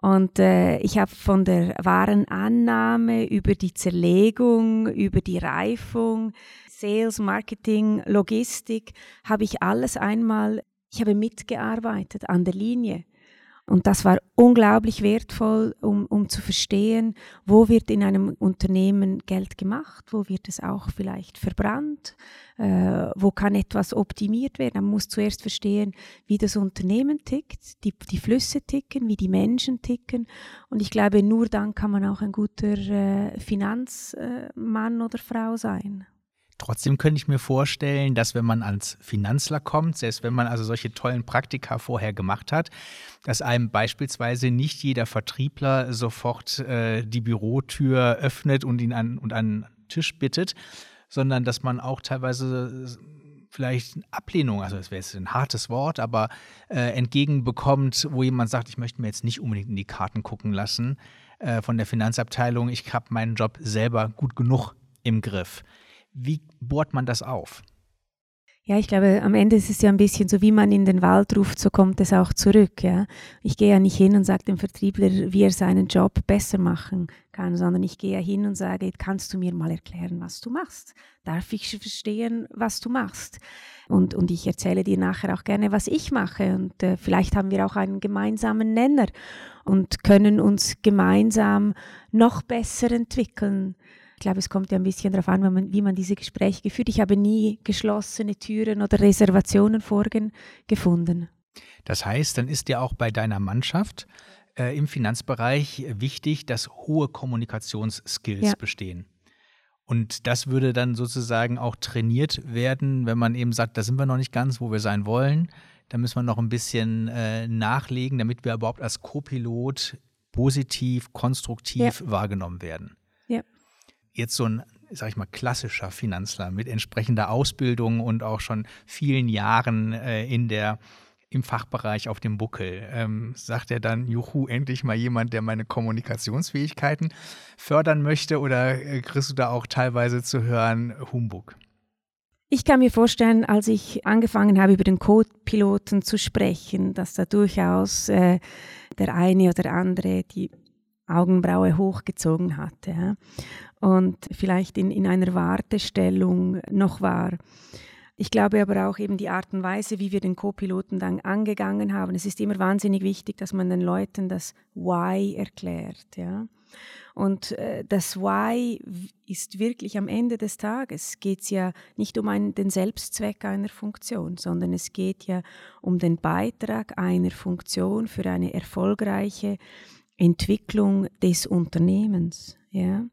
Und äh, ich habe von der Warenannahme über die Zerlegung, über die Reifung, Sales, Marketing, Logistik, habe ich alles einmal, ich habe mitgearbeitet an der Linie. Und das war unglaublich wertvoll, um, um zu verstehen, wo wird in einem Unternehmen Geld gemacht, wo wird es auch vielleicht verbrannt, äh, wo kann etwas optimiert werden. Man muss zuerst verstehen, wie das Unternehmen tickt, die, die Flüsse ticken, wie die Menschen ticken. Und ich glaube, nur dann kann man auch ein guter äh, Finanzmann oder Frau sein. Trotzdem könnte ich mir vorstellen, dass wenn man als Finanzler kommt, selbst wenn man also solche tollen Praktika vorher gemacht hat, dass einem beispielsweise nicht jeder Vertriebler sofort äh, die Bürotür öffnet und ihn an, und an einen Tisch bittet, sondern dass man auch teilweise vielleicht Ablehnung, also das wäre jetzt ein hartes Wort, aber äh, entgegenbekommt, wo jemand sagt, ich möchte mir jetzt nicht unbedingt in die Karten gucken lassen äh, von der Finanzabteilung, ich habe meinen Job selber gut genug im Griff. Wie bohrt man das auf? Ja, ich glaube, am Ende ist es ja ein bisschen so, wie man in den Wald ruft, so kommt es auch zurück. Ja? Ich gehe ja nicht hin und sage dem Vertriebler, wie er seinen Job besser machen kann, sondern ich gehe ja hin und sage, kannst du mir mal erklären, was du machst? Darf ich verstehen, was du machst? Und, und ich erzähle dir nachher auch gerne, was ich mache. Und äh, vielleicht haben wir auch einen gemeinsamen Nenner und können uns gemeinsam noch besser entwickeln. Ich glaube, es kommt ja ein bisschen darauf an, wie man, wie man diese Gespräche geführt. Ich habe nie geschlossene Türen oder Reservationen vorgefunden. Das heißt, dann ist ja auch bei deiner Mannschaft äh, im Finanzbereich wichtig, dass hohe Kommunikationsskills ja. bestehen. Und das würde dann sozusagen auch trainiert werden, wenn man eben sagt, da sind wir noch nicht ganz, wo wir sein wollen. Da müssen wir noch ein bisschen äh, nachlegen, damit wir überhaupt als Co-Pilot positiv, konstruktiv ja. wahrgenommen werden. Jetzt so ein sag ich mal, klassischer Finanzler mit entsprechender Ausbildung und auch schon vielen Jahren äh, in der im Fachbereich auf dem Buckel. Ähm, sagt er dann, juhu, endlich mal jemand, der meine Kommunikationsfähigkeiten fördern möchte oder äh, kriegst du da auch teilweise zu hören, Humbug? Ich kann mir vorstellen, als ich angefangen habe, über den Code-Piloten zu sprechen, dass da durchaus äh, der eine oder andere die Augenbraue hochgezogen hatte ja, und vielleicht in, in einer Wartestellung noch war. Ich glaube aber auch eben die Art und Weise, wie wir den Co-Piloten dann angegangen haben. Es ist immer wahnsinnig wichtig, dass man den Leuten das Why erklärt. Ja? Und äh, das Why ist wirklich am Ende des Tages geht es ja nicht um einen, den Selbstzweck einer Funktion, sondern es geht ja um den Beitrag einer Funktion für eine erfolgreiche Entwicklung des Unternehmens. Ja?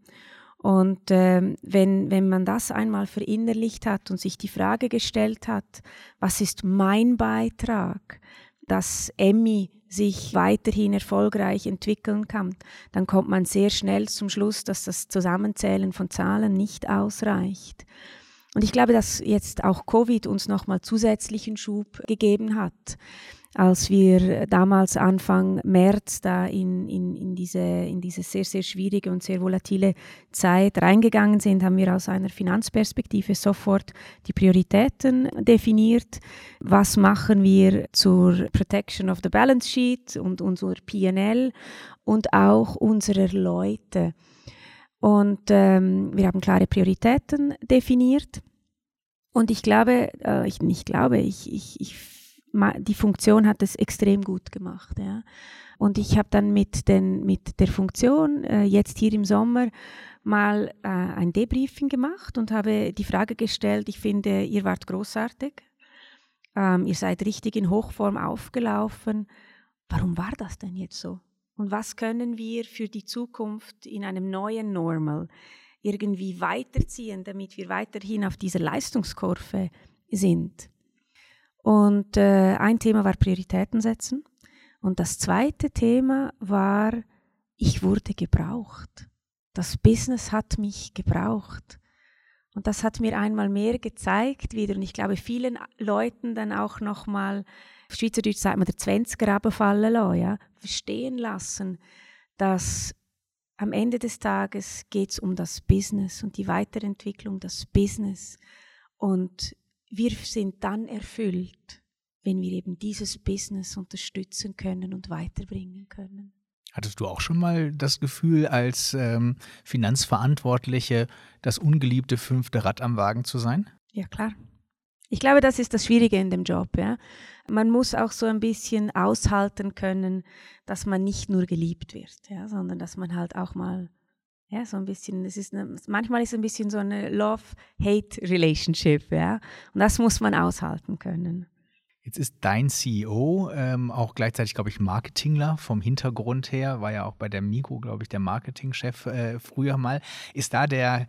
Und äh, wenn, wenn man das einmal verinnerlicht hat und sich die Frage gestellt hat, was ist mein Beitrag, dass Emmy sich weiterhin erfolgreich entwickeln kann, dann kommt man sehr schnell zum Schluss, dass das Zusammenzählen von Zahlen nicht ausreicht. Und ich glaube, dass jetzt auch Covid uns nochmal zusätzlichen Schub gegeben hat als wir damals Anfang März da in, in, in, diese, in diese sehr, sehr schwierige und sehr volatile Zeit reingegangen sind, haben wir aus einer Finanzperspektive sofort die Prioritäten definiert. Was machen wir zur Protection of the Balance Sheet und unser PNL und auch unserer Leute? Und ähm, wir haben klare Prioritäten definiert. Und ich glaube, äh, ich nicht glaube, ich, ich, ich die Funktion hat es extrem gut gemacht. Ja. Und ich habe dann mit, den, mit der Funktion äh, jetzt hier im Sommer mal äh, ein Debriefing gemacht und habe die Frage gestellt, ich finde, ihr wart großartig, ähm, ihr seid richtig in Hochform aufgelaufen. Warum war das denn jetzt so? Und was können wir für die Zukunft in einem neuen Normal irgendwie weiterziehen, damit wir weiterhin auf dieser Leistungskurve sind? Und äh, ein Thema war Prioritäten setzen. Und das zweite Thema war, ich wurde gebraucht. Das Business hat mich gebraucht. Und das hat mir einmal mehr gezeigt wieder. Und ich glaube, vielen Leuten dann auch nochmal, auf Schweizerdeutsch sagt man, der Zwanziger fallen lassen, ja, verstehen lassen, dass am Ende des Tages geht es um das Business und die Weiterentwicklung des Business. Und wir sind dann erfüllt, wenn wir eben dieses Business unterstützen können und weiterbringen können. Hattest du auch schon mal das Gefühl, als ähm, Finanzverantwortliche das ungeliebte fünfte Rad am Wagen zu sein? Ja, klar. Ich glaube, das ist das Schwierige in dem Job. Ja? Man muss auch so ein bisschen aushalten können, dass man nicht nur geliebt wird, ja, sondern dass man halt auch mal ja, so ein bisschen, es ist eine, manchmal ist es ein bisschen so eine Love-Hate-Relationship, ja. Und das muss man aushalten können. Jetzt ist dein CEO ähm, auch gleichzeitig, glaube ich, Marketingler vom Hintergrund her, war ja auch bei der Migo, glaube ich, der Marketingchef äh, früher mal. Ist da der,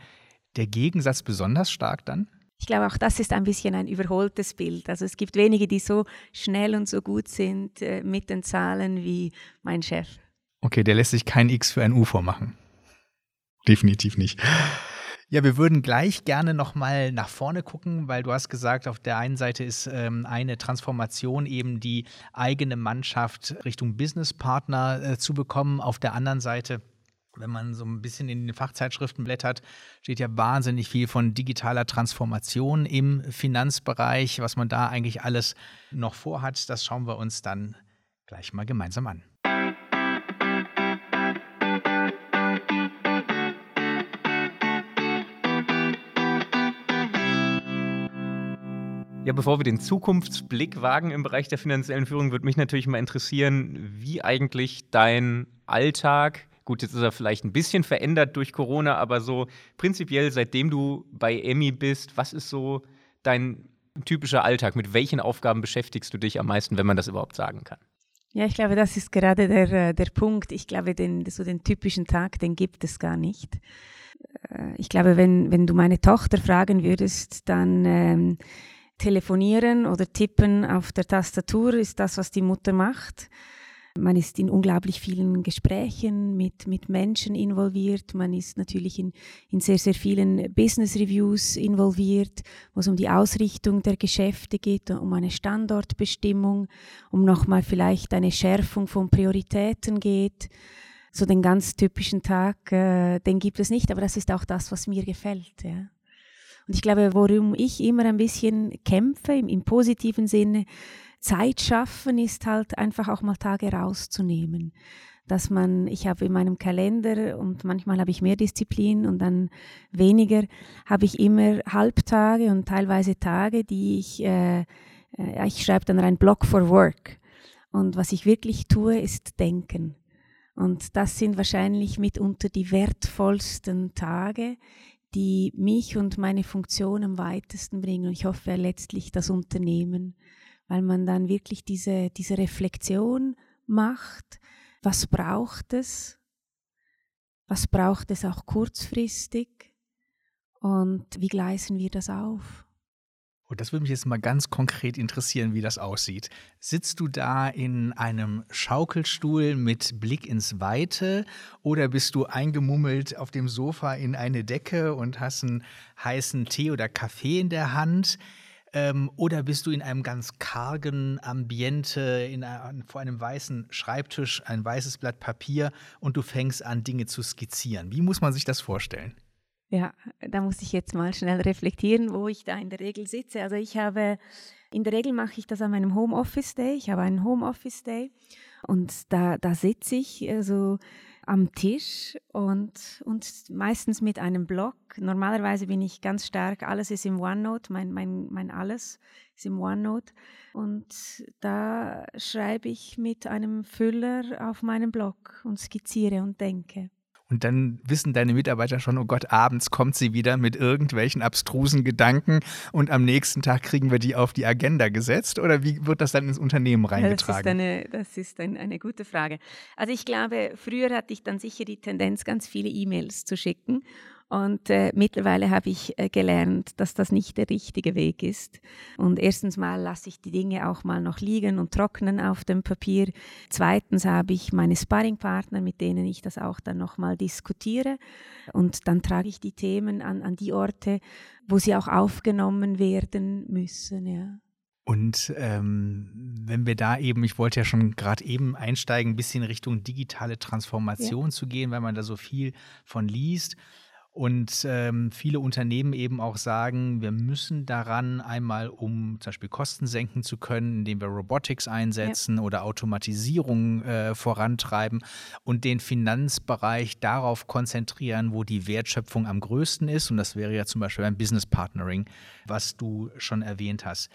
der Gegensatz besonders stark dann? Ich glaube, auch das ist ein bisschen ein überholtes Bild. Also es gibt wenige, die so schnell und so gut sind äh, mit den Zahlen wie mein Chef. Okay, der lässt sich kein X für ein U vormachen definitiv nicht. Ja, wir würden gleich gerne nochmal nach vorne gucken, weil du hast gesagt, auf der einen Seite ist ähm, eine Transformation eben die eigene Mannschaft Richtung Businesspartner äh, zu bekommen. Auf der anderen Seite wenn man so ein bisschen in den Fachzeitschriften blättert, steht ja wahnsinnig viel von digitaler Transformation im Finanzbereich, was man da eigentlich alles noch vorhat. Das schauen wir uns dann gleich mal gemeinsam an. Ja, bevor wir den Zukunftsblick wagen im Bereich der finanziellen Führung, würde mich natürlich mal interessieren, wie eigentlich dein Alltag, gut, jetzt ist er vielleicht ein bisschen verändert durch Corona, aber so prinzipiell, seitdem du bei Emmy bist, was ist so dein typischer Alltag? Mit welchen Aufgaben beschäftigst du dich am meisten, wenn man das überhaupt sagen kann? Ja, ich glaube, das ist gerade der, äh, der Punkt. Ich glaube, den, so den typischen Tag, den gibt es gar nicht. Äh, ich glaube, wenn, wenn du meine Tochter fragen würdest, dann ähm, telefonieren oder tippen auf der Tastatur ist das, was die Mutter macht. Man ist in unglaublich vielen Gesprächen mit, mit Menschen involviert. Man ist natürlich in, in sehr, sehr vielen Business Reviews involviert, wo es um die Ausrichtung der Geschäfte geht, um eine Standortbestimmung, um nochmal vielleicht eine Schärfung von Prioritäten geht. So den ganz typischen Tag, äh, den gibt es nicht, aber das ist auch das, was mir gefällt. Ja. Und ich glaube, worum ich immer ein bisschen kämpfe, im, im positiven Sinne, Zeit schaffen ist halt einfach auch mal Tage rauszunehmen. Dass man, ich habe in meinem Kalender und manchmal habe ich mehr Disziplin und dann weniger, habe ich immer Halbtage und teilweise Tage, die ich, äh, äh, ich schreibe dann ein Block for Work. Und was ich wirklich tue, ist denken. Und das sind wahrscheinlich mitunter die wertvollsten Tage, die mich und meine Funktion am weitesten bringen. Und ich hoffe letztlich das Unternehmen weil man dann wirklich diese, diese Reflexion macht, was braucht es, was braucht es auch kurzfristig und wie gleisen wir das auf. Und das würde mich jetzt mal ganz konkret interessieren, wie das aussieht. Sitzt du da in einem Schaukelstuhl mit Blick ins Weite oder bist du eingemummelt auf dem Sofa in eine Decke und hast einen heißen Tee oder Kaffee in der Hand? Ähm, oder bist du in einem ganz kargen Ambiente, in ein, vor einem weißen Schreibtisch, ein weißes Blatt Papier und du fängst an, Dinge zu skizzieren? Wie muss man sich das vorstellen? Ja, da muss ich jetzt mal schnell reflektieren, wo ich da in der Regel sitze. Also ich habe, in der Regel mache ich das an meinem Homeoffice Day. Ich habe einen Homeoffice Day und da, da sitze ich also am Tisch und, und meistens mit einem Blog. Normalerweise bin ich ganz stark, alles ist im OneNote, mein, mein, mein alles ist im OneNote. Und da schreibe ich mit einem Füller auf meinem Blog und skizziere und denke. Und dann wissen deine Mitarbeiter schon, oh Gott, abends kommt sie wieder mit irgendwelchen abstrusen Gedanken und am nächsten Tag kriegen wir die auf die Agenda gesetzt? Oder wie wird das dann ins Unternehmen reingetragen? Das ist eine, das ist ein, eine gute Frage. Also ich glaube, früher hatte ich dann sicher die Tendenz, ganz viele E-Mails zu schicken. Und äh, mittlerweile habe ich äh, gelernt, dass das nicht der richtige Weg ist. Und erstens mal lasse ich die Dinge auch mal noch liegen und trocknen auf dem Papier. Zweitens habe ich meine Sparringpartner, mit denen ich das auch dann nochmal diskutiere. Und dann trage ich die Themen an, an die Orte, wo sie auch aufgenommen werden müssen. Ja. Und ähm, wenn wir da eben, ich wollte ja schon gerade eben einsteigen, ein bisschen Richtung digitale Transformation ja. zu gehen, weil man da so viel von liest. Und ähm, viele Unternehmen eben auch sagen, wir müssen daran einmal, um zum Beispiel Kosten senken zu können, indem wir Robotics einsetzen ja. oder Automatisierung äh, vorantreiben und den Finanzbereich darauf konzentrieren, wo die Wertschöpfung am größten ist. Und das wäre ja zum Beispiel beim Business Partnering, was du schon erwähnt hast.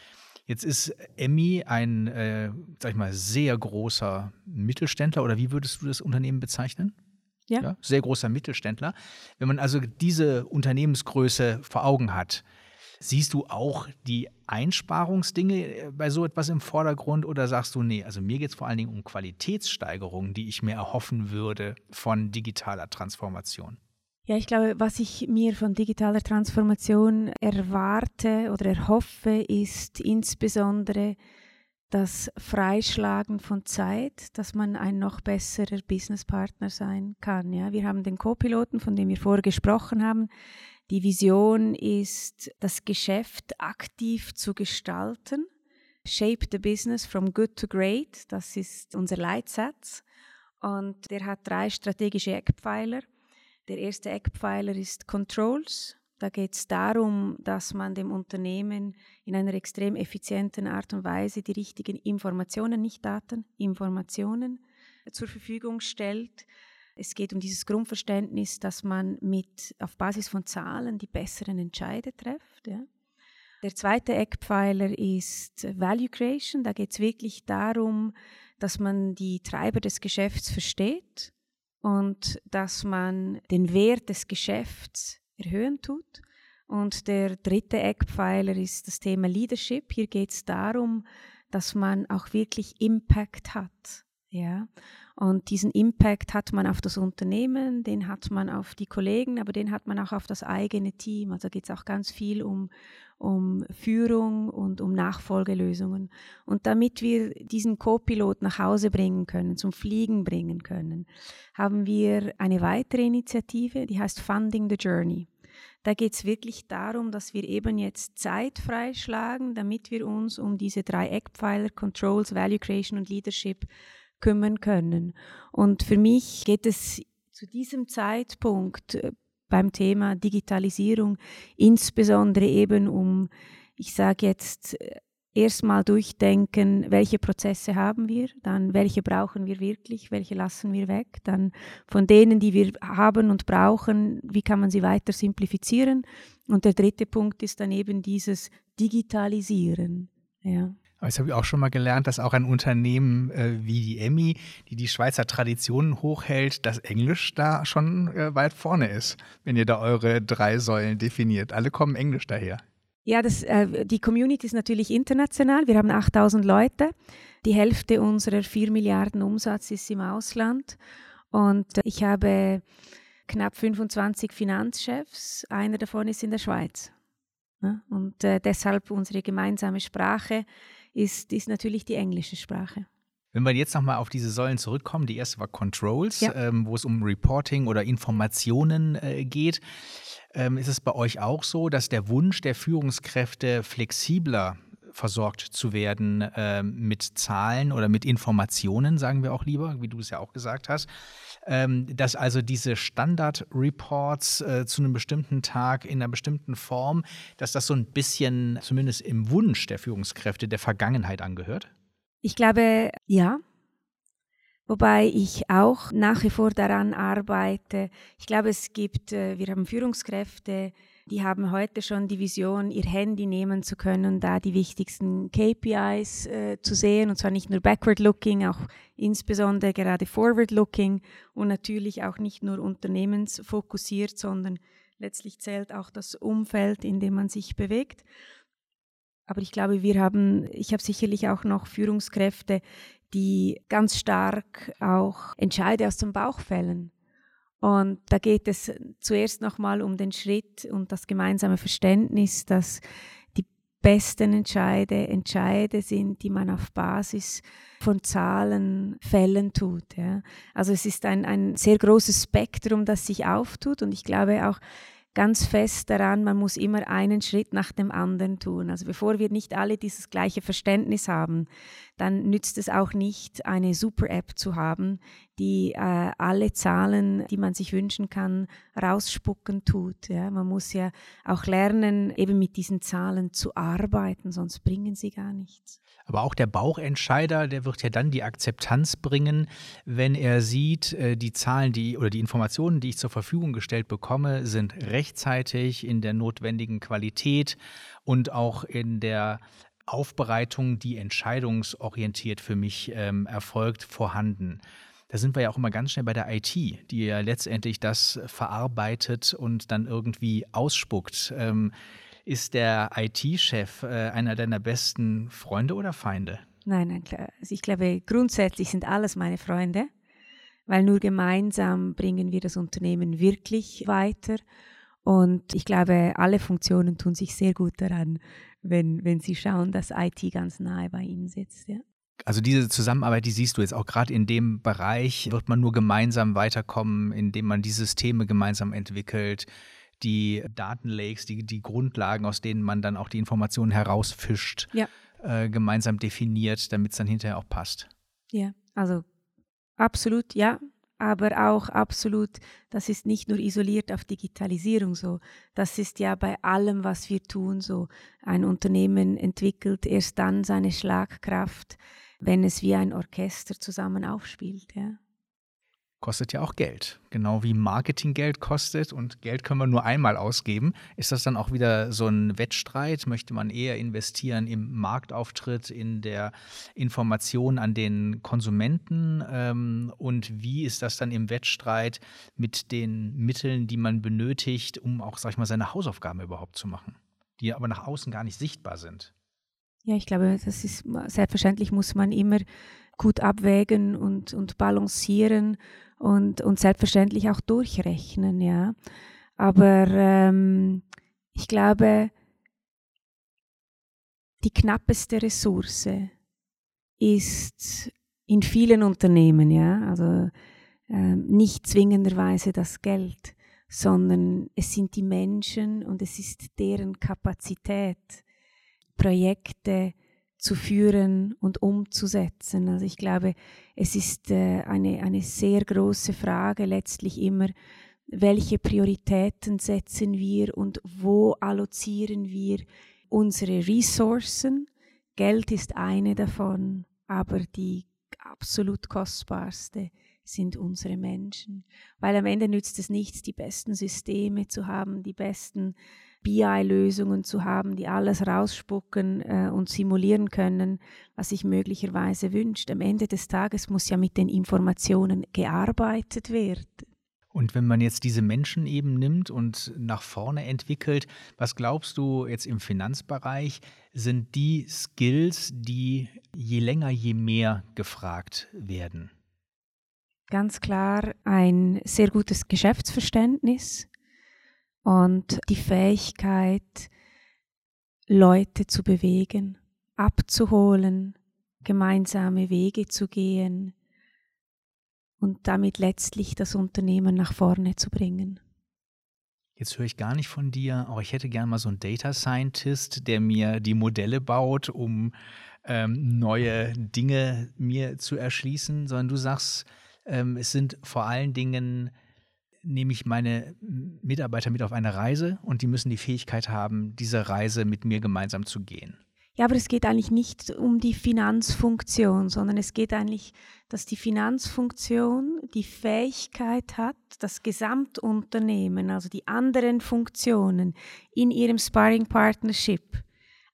Jetzt ist Emmy ein, äh, sag ich mal, sehr großer Mittelständler oder wie würdest du das Unternehmen bezeichnen? Ja. ja. Sehr großer Mittelständler. Wenn man also diese Unternehmensgröße vor Augen hat, siehst du auch die Einsparungsdinge äh, bei so etwas im Vordergrund oder sagst du, nee, also mir geht es vor allen Dingen um Qualitätssteigerungen, die ich mir erhoffen würde von digitaler Transformation? Ja, ich glaube, was ich mir von digitaler Transformation erwarte oder erhoffe, ist insbesondere das Freischlagen von Zeit, dass man ein noch besserer Businesspartner sein kann. Ja, wir haben den Co-Piloten, von dem wir vorher gesprochen haben. Die Vision ist, das Geschäft aktiv zu gestalten. Shape the business from good to great. Das ist unser Leitsatz. Und der hat drei strategische Eckpfeiler. Der erste Eckpfeiler ist Controls. Da geht es darum, dass man dem Unternehmen in einer extrem effizienten Art und Weise die richtigen Informationen, nicht Daten, Informationen zur Verfügung stellt. Es geht um dieses Grundverständnis, dass man mit auf Basis von Zahlen die besseren Entscheide trifft. Ja. Der zweite Eckpfeiler ist Value Creation. Da geht es wirklich darum, dass man die Treiber des Geschäfts versteht und dass man den Wert des Geschäfts erhöhen tut. Und der dritte Eckpfeiler ist das Thema Leadership. Hier geht es darum, dass man auch wirklich Impact hat. Ja, und diesen Impact hat man auf das Unternehmen, den hat man auf die Kollegen, aber den hat man auch auf das eigene Team. Also geht es auch ganz viel um, um Führung und um Nachfolgelösungen. Und damit wir diesen Co-Pilot nach Hause bringen können, zum Fliegen bringen können, haben wir eine weitere Initiative, die heißt Funding the Journey. Da geht es wirklich darum, dass wir eben jetzt Zeit freischlagen, damit wir uns um diese drei Eckpfeiler Controls, Value Creation und Leadership kümmern können. Und für mich geht es zu diesem Zeitpunkt äh, beim Thema Digitalisierung insbesondere eben um, ich sage jetzt, äh, erstmal durchdenken, welche Prozesse haben wir, dann welche brauchen wir wirklich, welche lassen wir weg, dann von denen, die wir haben und brauchen, wie kann man sie weiter simplifizieren. Und der dritte Punkt ist dann eben dieses Digitalisieren. Ja. Aber jetzt habe ich auch schon mal gelernt, dass auch ein Unternehmen äh, wie die Emmy, die die Schweizer Traditionen hochhält, das Englisch da schon äh, weit vorne ist, wenn ihr da eure drei Säulen definiert. Alle kommen Englisch daher. Ja, das, äh, die Community ist natürlich international. Wir haben 8000 Leute. Die Hälfte unserer 4 Milliarden Umsatz ist im Ausland. Und ich habe knapp 25 Finanzchefs. Einer davon ist in der Schweiz. Und äh, deshalb unsere gemeinsame Sprache ist, ist natürlich die englische Sprache. Wenn wir jetzt nochmal auf diese Säulen zurückkommen, die erste war Controls, ja. ähm, wo es um Reporting oder Informationen äh, geht. Ähm, ist es bei euch auch so, dass der Wunsch der Führungskräfte flexibler versorgt zu werden äh, mit Zahlen oder mit Informationen, sagen wir auch lieber, wie du es ja auch gesagt hast, ähm, dass also diese Standard-Reports äh, zu einem bestimmten Tag in einer bestimmten Form, dass das so ein bisschen zumindest im Wunsch der Führungskräfte der Vergangenheit angehört? Ich glaube, ja. Wobei ich auch nach wie vor daran arbeite. Ich glaube, es gibt, äh, wir haben Führungskräfte, die haben heute schon die Vision, ihr Handy nehmen zu können, da die wichtigsten KPIs äh, zu sehen. Und zwar nicht nur backward-looking, auch insbesondere gerade forward-looking und natürlich auch nicht nur unternehmensfokussiert, sondern letztlich zählt auch das Umfeld, in dem man sich bewegt. Aber ich glaube, wir haben, ich habe sicherlich auch noch Führungskräfte, die ganz stark auch Entscheide aus dem Bauch fällen. Und da geht es zuerst nochmal um den Schritt und das gemeinsame Verständnis, dass die besten Entscheide Entscheide sind, die man auf Basis von Zahlen fällen tut. Ja. Also es ist ein, ein sehr großes Spektrum, das sich auftut und ich glaube auch, ganz fest daran, man muss immer einen Schritt nach dem anderen tun. Also bevor wir nicht alle dieses gleiche Verständnis haben, dann nützt es auch nicht, eine Super-App zu haben, die äh, alle Zahlen, die man sich wünschen kann, rausspucken tut. Ja? Man muss ja auch lernen, eben mit diesen Zahlen zu arbeiten, sonst bringen sie gar nichts. Aber auch der Bauchentscheider, der wird ja dann die Akzeptanz bringen, wenn er sieht, äh, die Zahlen, die oder die Informationen, die ich zur Verfügung gestellt bekomme, sind rechtzeitig in der notwendigen Qualität und auch in der Aufbereitung, die entscheidungsorientiert für mich ähm, erfolgt, vorhanden. Da sind wir ja auch immer ganz schnell bei der IT, die ja letztendlich das verarbeitet und dann irgendwie ausspuckt. Ähm, ist der IT-Chef äh, einer deiner besten Freunde oder Feinde? Nein, nein. Also ich glaube, grundsätzlich sind alles meine Freunde, weil nur gemeinsam bringen wir das Unternehmen wirklich weiter. Und ich glaube, alle Funktionen tun sich sehr gut daran, wenn, wenn sie schauen, dass IT ganz nahe bei ihnen sitzt. Ja. Also diese Zusammenarbeit, die siehst du jetzt auch gerade in dem Bereich, wird man nur gemeinsam weiterkommen, indem man die Systeme gemeinsam entwickelt, die Datenlakes, die, die Grundlagen, aus denen man dann auch die Informationen herausfischt, ja. äh, gemeinsam definiert, damit es dann hinterher auch passt. Ja, also absolut, ja. Aber auch absolut, das ist nicht nur isoliert auf Digitalisierung so. Das ist ja bei allem, was wir tun so. Ein Unternehmen entwickelt erst dann seine Schlagkraft, wenn es wie ein Orchester zusammen aufspielt. Ja kostet ja auch Geld. Genau wie Marketing Geld kostet und Geld können wir nur einmal ausgeben. Ist das dann auch wieder so ein Wettstreit? Möchte man eher investieren im Marktauftritt, in der Information an den Konsumenten? Ähm, und wie ist das dann im Wettstreit mit den Mitteln, die man benötigt, um auch, sag ich mal, seine Hausaufgaben überhaupt zu machen, die aber nach außen gar nicht sichtbar sind? Ja, ich glaube, das ist selbstverständlich muss man immer gut abwägen und, und balancieren und, und selbstverständlich auch durchrechnen, ja. Aber ähm, ich glaube, die knappeste Ressource ist in vielen Unternehmen, ja, also äh, nicht zwingenderweise das Geld, sondern es sind die Menschen und es ist deren Kapazität, Projekte zu führen und umzusetzen. Also ich glaube, es ist äh, eine, eine sehr große Frage letztlich immer, welche Prioritäten setzen wir und wo allozieren wir unsere Ressourcen. Geld ist eine davon, aber die absolut kostbarste sind unsere Menschen. Weil am Ende nützt es nichts, die besten Systeme zu haben, die besten BI-Lösungen zu haben, die alles rausspucken äh, und simulieren können, was sich möglicherweise wünscht. Am Ende des Tages muss ja mit den Informationen gearbeitet werden. Und wenn man jetzt diese Menschen eben nimmt und nach vorne entwickelt, was glaubst du jetzt im Finanzbereich, sind die Skills, die je länger, je mehr gefragt werden? Ganz klar ein sehr gutes Geschäftsverständnis und die Fähigkeit, Leute zu bewegen, abzuholen, gemeinsame Wege zu gehen, und damit letztlich das Unternehmen nach vorne zu bringen. Jetzt höre ich gar nicht von dir, aber ich hätte gerne mal so einen Data Scientist, der mir die Modelle baut, um ähm, neue Dinge mir zu erschließen, sondern du sagst, ähm, es sind vor allen Dingen, nehme ich meine Mitarbeiter mit auf eine Reise und die müssen die Fähigkeit haben, diese Reise mit mir gemeinsam zu gehen. Ja, aber es geht eigentlich nicht um die Finanzfunktion, sondern es geht eigentlich, dass die Finanzfunktion die Fähigkeit hat, das Gesamtunternehmen, also die anderen Funktionen in ihrem Sparring Partnership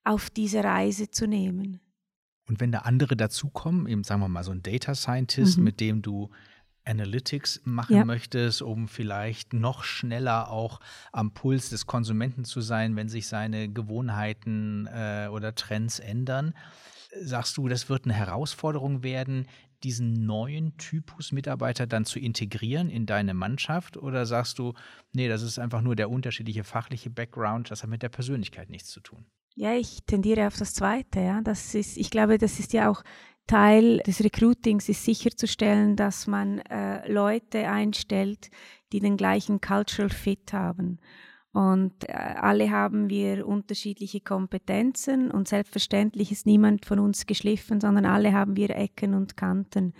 auf diese Reise zu nehmen. Und wenn da andere dazukommen, eben sagen wir mal so ein Data Scientist, mhm. mit dem du Analytics machen ja. möchtest, um vielleicht noch schneller auch am Puls des Konsumenten zu sein, wenn sich seine Gewohnheiten äh, oder Trends ändern. Sagst du, das wird eine Herausforderung werden, diesen neuen Typus Mitarbeiter dann zu integrieren in deine Mannschaft? Oder sagst du, nee, das ist einfach nur der unterschiedliche fachliche Background, das hat mit der Persönlichkeit nichts zu tun? Ja, ich tendiere auf das Zweite. Ja. Das ist, ich glaube, das ist ja auch Teil des Recruitings ist sicherzustellen, dass man äh, Leute einstellt, die den gleichen Cultural Fit haben. Und äh, alle haben wir unterschiedliche Kompetenzen und selbstverständlich ist niemand von uns geschliffen, sondern alle haben wir Ecken und Kanten.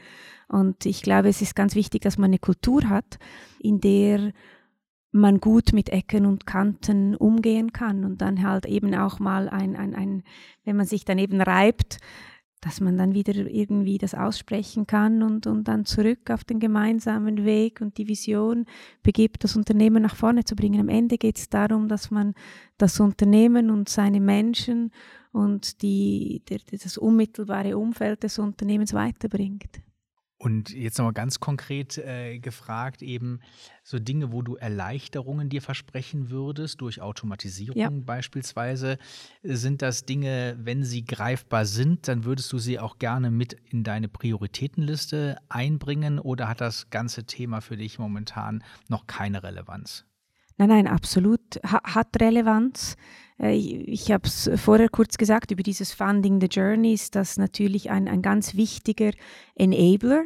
Und ich glaube, es ist ganz wichtig, dass man eine Kultur hat, in der man gut mit Ecken und Kanten umgehen kann und dann halt eben auch mal ein, ein, ein wenn man sich dann eben reibt, dass man dann wieder irgendwie das aussprechen kann und, und dann zurück auf den gemeinsamen Weg und die Vision begibt, das Unternehmen nach vorne zu bringen. Am Ende geht es darum, dass man das Unternehmen und seine Menschen und die, der, das unmittelbare Umfeld des Unternehmens weiterbringt. Und jetzt nochmal ganz konkret äh, gefragt, eben so Dinge, wo du Erleichterungen dir versprechen würdest, durch Automatisierung ja. beispielsweise. Sind das Dinge, wenn sie greifbar sind, dann würdest du sie auch gerne mit in deine Prioritätenliste einbringen oder hat das ganze Thema für dich momentan noch keine Relevanz? Nein, nein, absolut ha hat Relevanz. Äh, ich, habe es vorher kurz gesagt, über dieses Funding the Journey ist das natürlich ein, ein ganz wichtiger Enabler.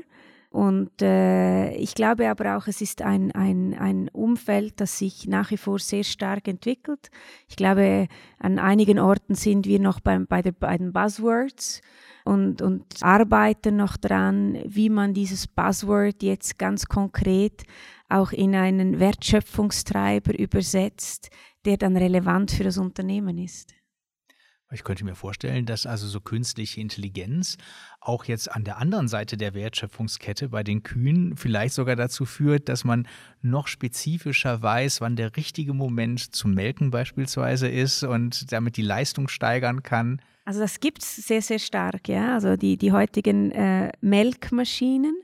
Und äh, ich glaube aber auch, es ist ein, ein, ein Umfeld, das sich nach wie vor sehr stark entwickelt. Ich glaube, an einigen Orten sind wir noch bei, bei, der, bei den Buzzwords und, und arbeiten noch dran, wie man dieses Buzzword jetzt ganz konkret auch in einen Wertschöpfungstreiber übersetzt, der dann relevant für das Unternehmen ist. Ich könnte mir vorstellen, dass also so künstliche Intelligenz auch jetzt an der anderen Seite der Wertschöpfungskette bei den Kühen vielleicht sogar dazu führt, dass man noch spezifischer weiß, wann der richtige Moment zum Melken beispielsweise ist und damit die Leistung steigern kann. Also das gibt es sehr, sehr stark, ja. Also die, die heutigen äh, Melkmaschinen,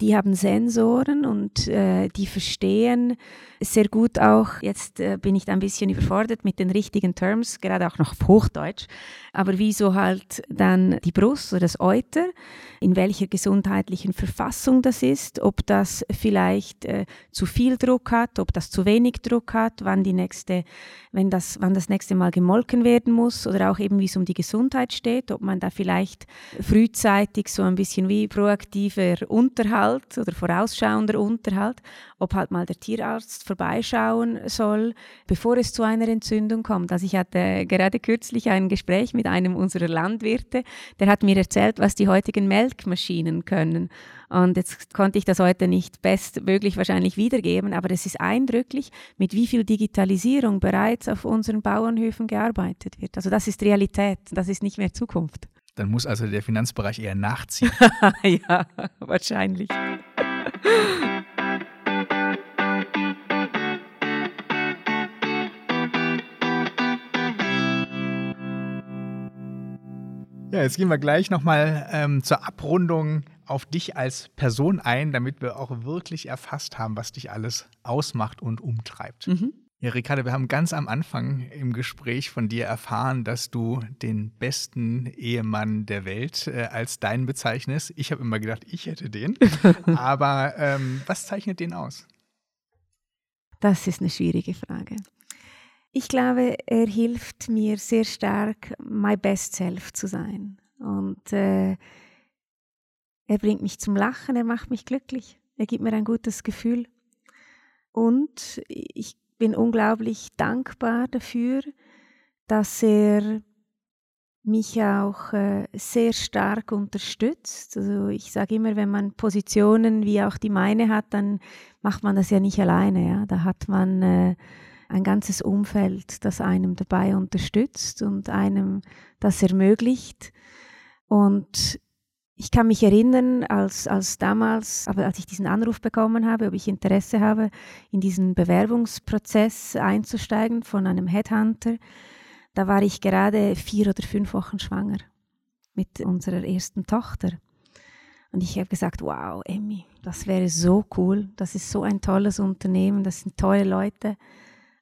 die haben Sensoren und äh, die verstehen sehr gut auch, jetzt äh, bin ich da ein bisschen überfordert mit den richtigen Terms, gerade auch noch auf Hochdeutsch, aber wieso halt dann die Brust oder das Euter, in welcher gesundheitlichen Verfassung das ist, ob das vielleicht äh, zu viel Druck hat, ob das zu wenig Druck hat, wann die nächste, wenn das, wann das nächste Mal gemolken werden muss? Oder auch eben wie es um die Gesundheit steht, ob man da vielleicht frühzeitig so ein bisschen wie proaktiver Unterhalt oder vorausschauender Unterhalt, ob halt mal der Tierarzt vorbeischauen soll, bevor es zu einer Entzündung kommt. Also ich hatte gerade kürzlich ein Gespräch mit einem unserer Landwirte, der hat mir erzählt, was die heutigen Melkmaschinen können. Und jetzt konnte ich das heute nicht bestmöglich wahrscheinlich wiedergeben, aber es ist eindrücklich, mit wie viel Digitalisierung bereits auf unseren Bauernhöfen gearbeitet wird. Also das ist Realität, das ist nicht mehr Zukunft. Dann muss also der Finanzbereich eher nachziehen. [LAUGHS] ja, wahrscheinlich. Ja, jetzt gehen wir gleich nochmal ähm, zur Abrundung auf dich als Person ein, damit wir auch wirklich erfasst haben, was dich alles ausmacht und umtreibt. Mhm. Ja, Ricardo, wir haben ganz am Anfang im Gespräch von dir erfahren, dass du den besten Ehemann der Welt äh, als deinen bezeichnest. Ich habe immer gedacht, ich hätte den. [LAUGHS] Aber ähm, was zeichnet den aus? Das ist eine schwierige Frage. Ich glaube, er hilft mir sehr stark, my best self zu sein. Und äh, er bringt mich zum Lachen, er macht mich glücklich, er gibt mir ein gutes Gefühl. Und ich bin unglaublich dankbar dafür, dass er mich auch äh, sehr stark unterstützt. Also ich sage immer, wenn man Positionen wie auch die meine hat, dann macht man das ja nicht alleine. Ja? Da hat man äh, ein ganzes Umfeld, das einem dabei unterstützt und einem das ermöglicht. Und ich kann mich erinnern, als, als damals, als ich diesen Anruf bekommen habe, ob ich Interesse habe, in diesen Bewerbungsprozess einzusteigen von einem Headhunter, da war ich gerade vier oder fünf Wochen schwanger mit unserer ersten Tochter. Und ich habe gesagt, wow, Emmy, das wäre so cool, das ist so ein tolles Unternehmen, das sind tolle Leute.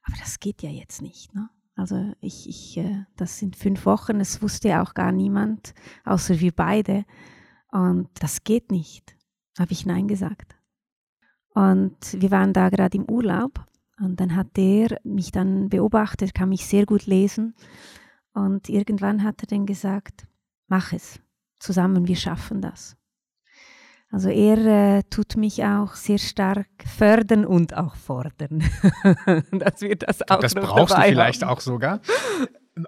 Aber das geht ja jetzt nicht. Ne? Also ich, ich, äh, das sind fünf Wochen, das wusste ja auch gar niemand, außer wir beide. Und das geht nicht, habe ich Nein gesagt. Und wir waren da gerade im Urlaub und dann hat der mich dann beobachtet, kann mich sehr gut lesen. Und irgendwann hat er dann gesagt, mach es, zusammen, wir schaffen das. Also er äh, tut mich auch sehr stark fördern und auch fordern. [LAUGHS] das wird das auch Das brauchst du vielleicht haben. auch sogar.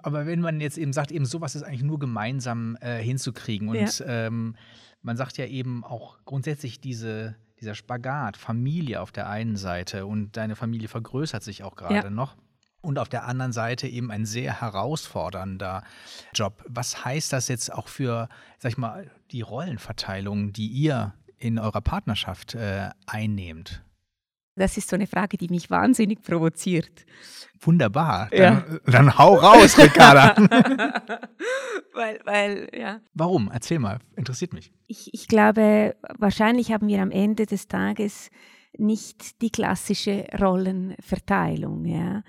Aber wenn man jetzt eben sagt, eben sowas ist eigentlich nur gemeinsam äh, hinzukriegen und ja. ähm, man sagt ja eben auch grundsätzlich diese, dieser Spagat, Familie auf der einen Seite und deine Familie vergrößert sich auch gerade ja. noch und auf der anderen Seite eben ein sehr herausfordernder Job. Was heißt das jetzt auch für, sag ich mal, die Rollenverteilung, die ihr in eurer Partnerschaft äh, einnehmt? Das ist so eine Frage, die mich wahnsinnig provoziert. Wunderbar. Dann, ja. dann hau raus, Ricarda. [LAUGHS] weil, weil, ja. Warum? Erzähl mal, interessiert mich. Ich, ich glaube, wahrscheinlich haben wir am Ende des Tages nicht die klassische Rollenverteilung. Ja.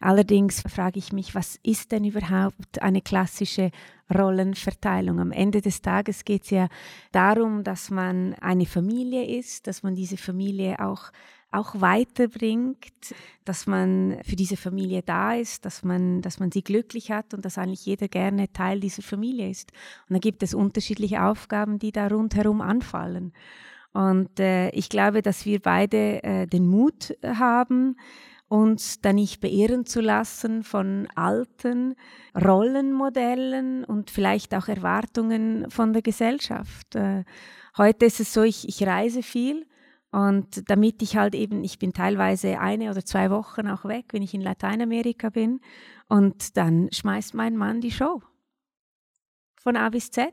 Allerdings frage ich mich, was ist denn überhaupt eine klassische Rollenverteilung? Am Ende des Tages geht es ja darum, dass man eine Familie ist, dass man diese Familie auch auch weiterbringt, dass man für diese Familie da ist, dass man, dass man sie glücklich hat und dass eigentlich jeder gerne Teil dieser Familie ist. Und da gibt es unterschiedliche Aufgaben, die da rundherum anfallen. Und äh, ich glaube, dass wir beide äh, den Mut haben, uns da nicht beirren zu lassen von alten Rollenmodellen und vielleicht auch Erwartungen von der Gesellschaft. Äh, heute ist es so, ich, ich reise viel und damit ich halt eben, ich bin teilweise eine oder zwei Wochen auch weg, wenn ich in Lateinamerika bin und dann schmeißt mein Mann die Show von A bis Z.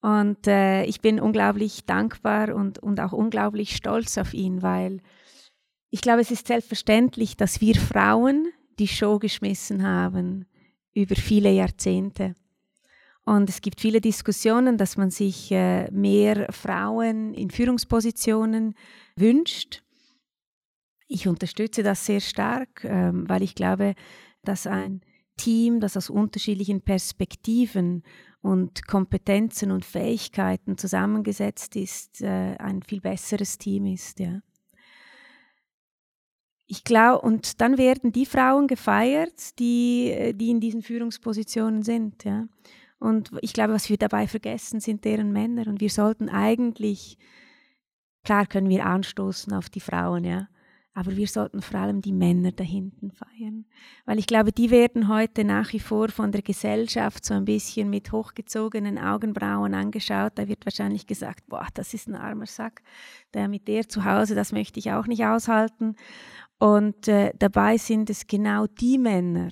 Und äh, ich bin unglaublich dankbar und, und auch unglaublich stolz auf ihn, weil ich glaube, es ist selbstverständlich, dass wir Frauen die Show geschmissen haben über viele Jahrzehnte. Und es gibt viele Diskussionen, dass man sich äh, mehr Frauen in Führungspositionen wünscht. Ich unterstütze das sehr stark, ähm, weil ich glaube, dass ein Team, das aus unterschiedlichen Perspektiven und Kompetenzen und Fähigkeiten zusammengesetzt ist, äh, ein viel besseres Team ist. Ja. Ich glaube, und dann werden die Frauen gefeiert, die, äh, die in diesen Führungspositionen sind. Ja. Und ich glaube, was wir dabei vergessen, sind deren Männer. Und wir sollten eigentlich, klar können wir anstoßen auf die Frauen, ja, aber wir sollten vor allem die Männer da hinten feiern. Weil ich glaube, die werden heute nach wie vor von der Gesellschaft so ein bisschen mit hochgezogenen Augenbrauen angeschaut. Da wird wahrscheinlich gesagt, boah, das ist ein armer Sack. Der mit der zu Hause, das möchte ich auch nicht aushalten. Und äh, dabei sind es genau die Männer,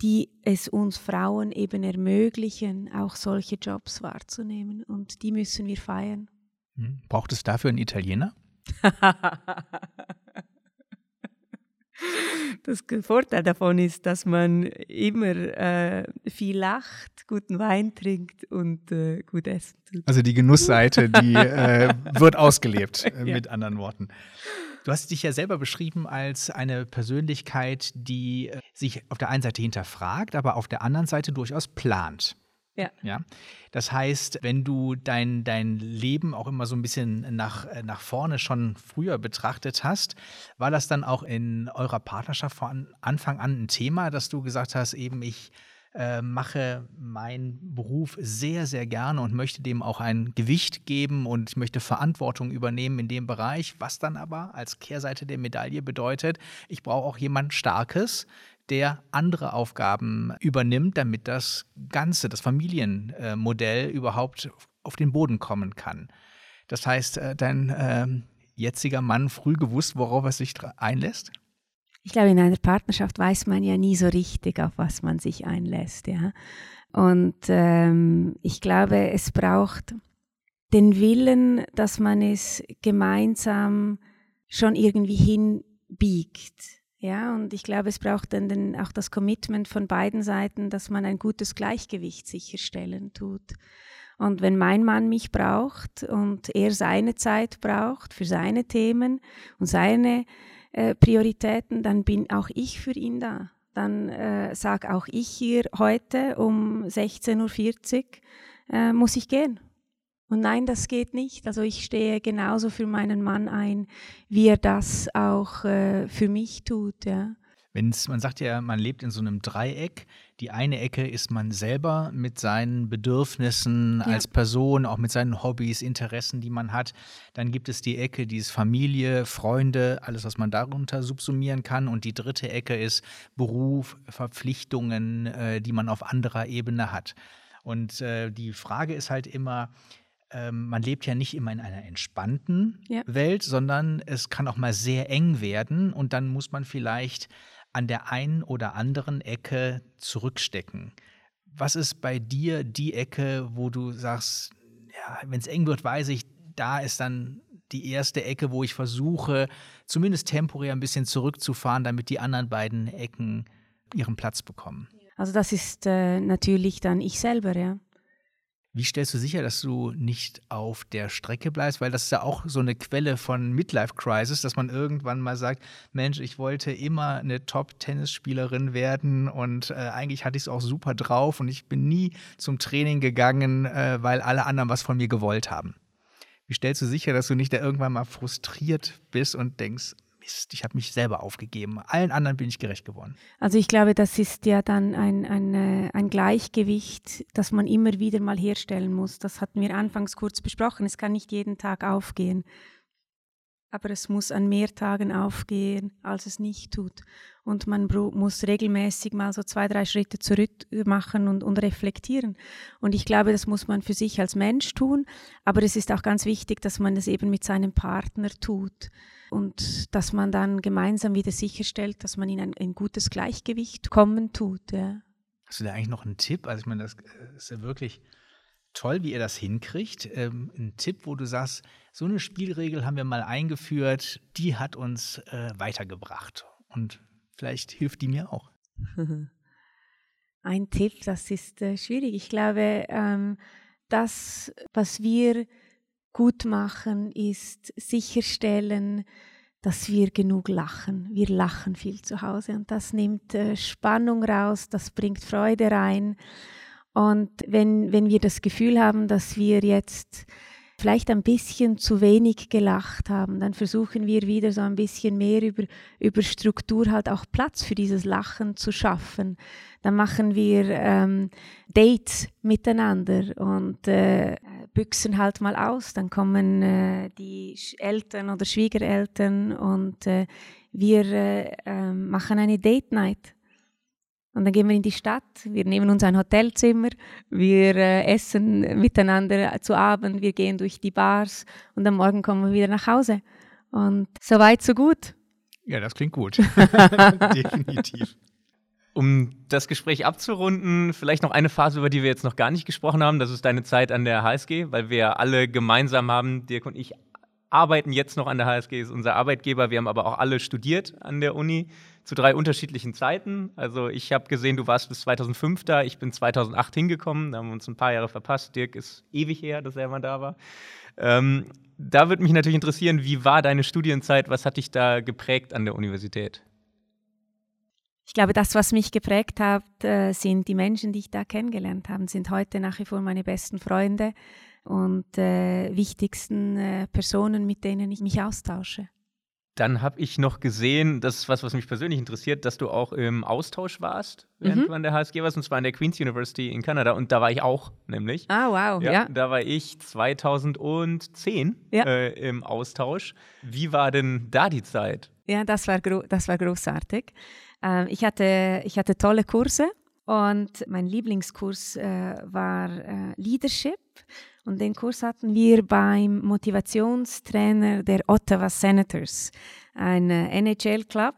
die es uns Frauen eben ermöglichen, auch solche Jobs wahrzunehmen. Und die müssen wir feiern. Hm. Braucht es dafür einen Italiener? [LAUGHS] Das Vorteil davon ist, dass man immer äh, viel lacht, guten Wein trinkt und äh, gut essen tut. Also die Genussseite, die [LAUGHS] äh, wird ausgelebt, äh, ja. mit anderen Worten. Du hast dich ja selber beschrieben als eine Persönlichkeit, die äh, sich auf der einen Seite hinterfragt, aber auf der anderen Seite durchaus plant. Ja. ja. Das heißt, wenn du dein, dein Leben auch immer so ein bisschen nach, äh, nach vorne schon früher betrachtet hast, war das dann auch in eurer Partnerschaft von Anfang an ein Thema, dass du gesagt hast, eben ich äh, mache meinen Beruf sehr, sehr gerne und möchte dem auch ein Gewicht geben und ich möchte Verantwortung übernehmen in dem Bereich, was dann aber als Kehrseite der Medaille bedeutet, ich brauche auch jemand Starkes, der andere Aufgaben übernimmt, damit das Ganze, das Familienmodell überhaupt auf den Boden kommen kann. Das heißt, äh, dein äh, jetziger Mann früh gewusst, worauf er sich einlässt? Ich glaube, in einer Partnerschaft weiß man ja nie so richtig, auf was man sich einlässt. Ja? Und ähm, ich glaube, es braucht den Willen, dass man es gemeinsam schon irgendwie hinbiegt. Ja, und ich glaube, es braucht dann den, auch das Commitment von beiden Seiten, dass man ein gutes Gleichgewicht sicherstellen tut. Und wenn mein Mann mich braucht und er seine Zeit braucht für seine Themen und seine äh, Prioritäten, dann bin auch ich für ihn da. Dann äh, sage auch ich hier heute um 16.40 Uhr, äh, muss ich gehen. Und nein, das geht nicht. Also ich stehe genauso für meinen Mann ein, wie er das auch äh, für mich tut. Ja. Wenn's, man sagt ja, man lebt in so einem Dreieck. Die eine Ecke ist man selber mit seinen Bedürfnissen ja. als Person, auch mit seinen Hobbys, Interessen, die man hat. Dann gibt es die Ecke, die ist Familie, Freunde, alles, was man darunter subsumieren kann. Und die dritte Ecke ist Beruf, Verpflichtungen, äh, die man auf anderer Ebene hat. Und äh, die Frage ist halt immer, ähm, man lebt ja nicht immer in einer entspannten ja. Welt, sondern es kann auch mal sehr eng werden und dann muss man vielleicht an der einen oder anderen Ecke zurückstecken. Was ist bei dir die Ecke, wo du sagst, ja, wenn es eng wird, weiß ich, da ist dann die erste Ecke, wo ich versuche, zumindest temporär ein bisschen zurückzufahren, damit die anderen beiden Ecken ihren Platz bekommen. Also das ist äh, natürlich dann ich selber, ja. Wie stellst du sicher, dass du nicht auf der Strecke bleibst? Weil das ist ja auch so eine Quelle von Midlife Crisis, dass man irgendwann mal sagt, Mensch, ich wollte immer eine Top-Tennisspielerin werden und äh, eigentlich hatte ich es auch super drauf und ich bin nie zum Training gegangen, äh, weil alle anderen was von mir gewollt haben. Wie stellst du sicher, dass du nicht da irgendwann mal frustriert bist und denkst, Mist, ich habe mich selber aufgegeben. Allen anderen bin ich gerecht geworden. Also ich glaube, das ist ja dann ein, ein, äh, ein Gleichgewicht, das man immer wieder mal herstellen muss. Das hatten wir anfangs kurz besprochen. Es kann nicht jeden Tag aufgehen. Aber es muss an mehr Tagen aufgehen, als es nicht tut. Und man muss regelmäßig mal so zwei, drei Schritte zurück machen und, und reflektieren. Und ich glaube, das muss man für sich als Mensch tun. Aber es ist auch ganz wichtig, dass man das eben mit seinem Partner tut und dass man dann gemeinsam wieder sicherstellt, dass man in ein, ein gutes Gleichgewicht kommen tut. Ja. Hast du da eigentlich noch einen Tipp? Also ich meine, das äh, ist ja wirklich toll, wie ihr das hinkriegt. Ähm, ein Tipp, wo du sagst, so eine Spielregel haben wir mal eingeführt, die hat uns äh, weitergebracht. Und vielleicht hilft die mir auch. [LAUGHS] ein Tipp, das ist äh, schwierig. Ich glaube, ähm, das, was wir gut machen, ist sicherstellen, dass wir genug lachen. Wir lachen viel zu Hause und das nimmt äh, Spannung raus, das bringt Freude rein. Und wenn, wenn wir das Gefühl haben, dass wir jetzt vielleicht ein bisschen zu wenig gelacht haben, dann versuchen wir wieder so ein bisschen mehr über, über Struktur halt auch Platz für dieses Lachen zu schaffen. Dann machen wir ähm, Dates miteinander und äh, büchsen halt mal aus. Dann kommen äh, die Eltern oder Schwiegereltern und äh, wir äh, ähm, machen eine Date Night. Und dann gehen wir in die Stadt, wir nehmen uns ein Hotelzimmer, wir äh, essen miteinander zu Abend, wir gehen durch die Bars und am Morgen kommen wir wieder nach Hause. Und so weit, so gut. Ja, das klingt gut. [LAUGHS] Definitiv. Um das Gespräch abzurunden, vielleicht noch eine Phase, über die wir jetzt noch gar nicht gesprochen haben. Das ist deine Zeit an der HSG, weil wir alle gemeinsam haben, Dirk und ich arbeiten jetzt noch an der HSG, ist unser Arbeitgeber. Wir haben aber auch alle studiert an der Uni zu drei unterschiedlichen Zeiten. Also ich habe gesehen, du warst bis 2005 da, ich bin 2008 hingekommen, da haben wir uns ein paar Jahre verpasst. Dirk ist ewig her, dass er mal da war. Ähm, da würde mich natürlich interessieren, wie war deine Studienzeit, was hat dich da geprägt an der Universität? Ich glaube, das, was mich geprägt hat, äh, sind die Menschen, die ich da kennengelernt habe, sind heute nach wie vor meine besten Freunde und äh, wichtigsten äh, Personen, mit denen ich mich austausche. Dann habe ich noch gesehen, das ist was, was mich persönlich interessiert, dass du auch im Austausch warst, während mhm. du an der HSG warst, und zwar an der Queen's University in Kanada. Und da war ich auch, nämlich. Ah, wow, ja. ja. Da war ich 2010 ja. äh, im Austausch. Wie war denn da die Zeit? Ja, das war, das war großartig. Ähm, ich, hatte, ich hatte tolle Kurse und mein Lieblingskurs äh, war äh, Leadership. Und den Kurs hatten wir beim Motivationstrainer der Ottawa Senators, ein äh, NHL-Club.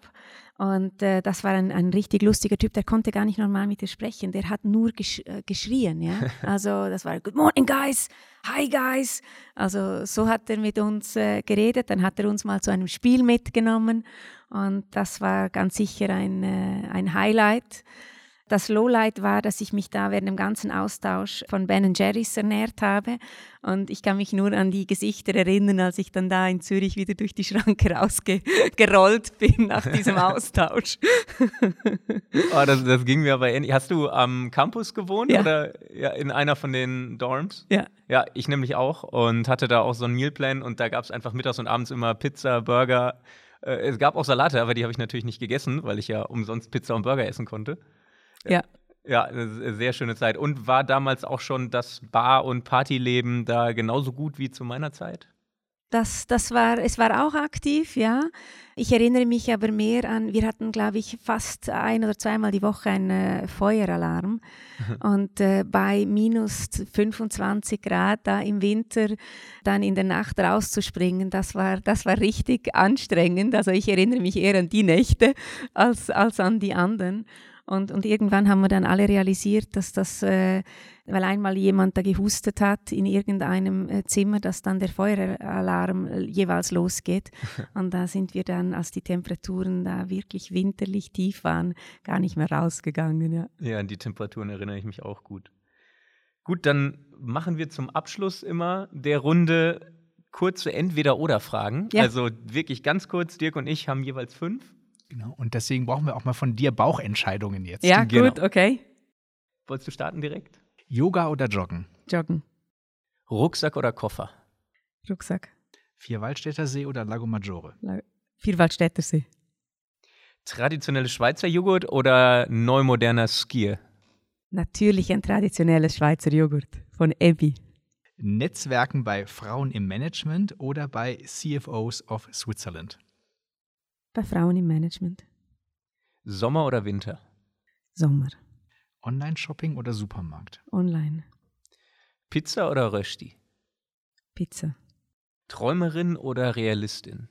Und äh, das war ein, ein richtig lustiger Typ, der konnte gar nicht normal mit dir sprechen. Der hat nur gesch äh, geschrien, ja. [LAUGHS] Also das war Good morning, guys, hi guys. Also so hat er mit uns äh, geredet. Dann hat er uns mal zu einem Spiel mitgenommen und das war ganz sicher ein, äh, ein Highlight. Das Lowlight war, dass ich mich da während dem ganzen Austausch von Ben Jerry's ernährt habe. Und ich kann mich nur an die Gesichter erinnern, als ich dann da in Zürich wieder durch die Schranke rausgerollt bin nach diesem [LAUGHS] Austausch. oh, das, das, ging mir aber ähnlich. Hast du am Campus gewohnt ja. oder ja, in einer von den Dorms? Ja. Ja, ich nämlich auch und hatte da auch so einen Mealplan und da gab es einfach mittags und abends immer Pizza, Burger. Äh, es gab auch Salate, aber die habe ich natürlich nicht gegessen, weil ich ja umsonst Pizza und Burger essen konnte. Ja. Ja, eine sehr schöne Zeit. Und war damals auch schon das Bar- und Partyleben da genauso gut wie zu meiner Zeit? Das, das war, es war auch aktiv, ja. Ich erinnere mich aber mehr an, wir hatten, glaube ich, fast ein oder zweimal die Woche einen äh, Feueralarm. [LAUGHS] Und äh, bei minus 25 Grad da im Winter dann in der Nacht rauszuspringen, das war, das war richtig anstrengend. Also ich erinnere mich eher an die Nächte als, als an die anderen. Und, und irgendwann haben wir dann alle realisiert, dass das, äh, weil einmal jemand da gehustet hat in irgendeinem äh, Zimmer, dass dann der Feueralarm äh, jeweils losgeht. [LAUGHS] und da sind wir dann, als die Temperaturen da wirklich winterlich tief waren, gar nicht mehr rausgegangen. Ja, ja an die Temperaturen erinnere ich mich auch gut. Gut, dann machen wir zum Abschluss immer der Runde kurze Entweder-Oder-Fragen. Ja. Also wirklich ganz kurz, Dirk und ich haben jeweils fünf. Genau. Und deswegen brauchen wir auch mal von dir Bauchentscheidungen jetzt. Ja, genau. gut, okay. Wolltest du starten direkt? Yoga oder Joggen? Joggen. Rucksack oder Koffer? Rucksack. Vierwaldstätter See oder Lago Maggiore? La Vierwaldstätter See. Traditionelles Schweizer Joghurt oder neumoderner Skier? Natürlich ein traditionelles Schweizer Joghurt von Ebi. Netzwerken bei Frauen im Management oder bei CFOs of Switzerland? Bei Frauen im Management. Sommer oder Winter? Sommer. Online-Shopping oder Supermarkt? Online. Pizza oder Rösti? Pizza. Träumerin oder Realistin?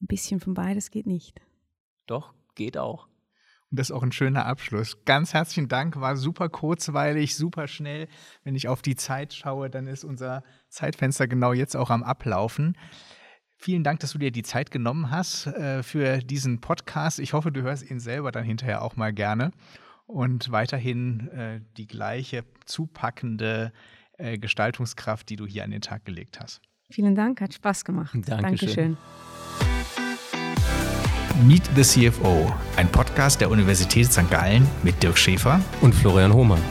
Ein bisschen von beides geht nicht. Doch, geht auch. Und das ist auch ein schöner Abschluss. Ganz herzlichen Dank, war super kurzweilig, super schnell. Wenn ich auf die Zeit schaue, dann ist unser Zeitfenster genau jetzt auch am Ablaufen. Vielen Dank, dass du dir die Zeit genommen hast äh, für diesen Podcast. Ich hoffe, du hörst ihn selber dann hinterher auch mal gerne und weiterhin äh, die gleiche zupackende äh, Gestaltungskraft, die du hier an den Tag gelegt hast. Vielen Dank, hat Spaß gemacht. Dankeschön. Dankeschön. Meet the CFO, ein Podcast der Universität St. Gallen mit Dirk Schäfer und Florian Hohmann.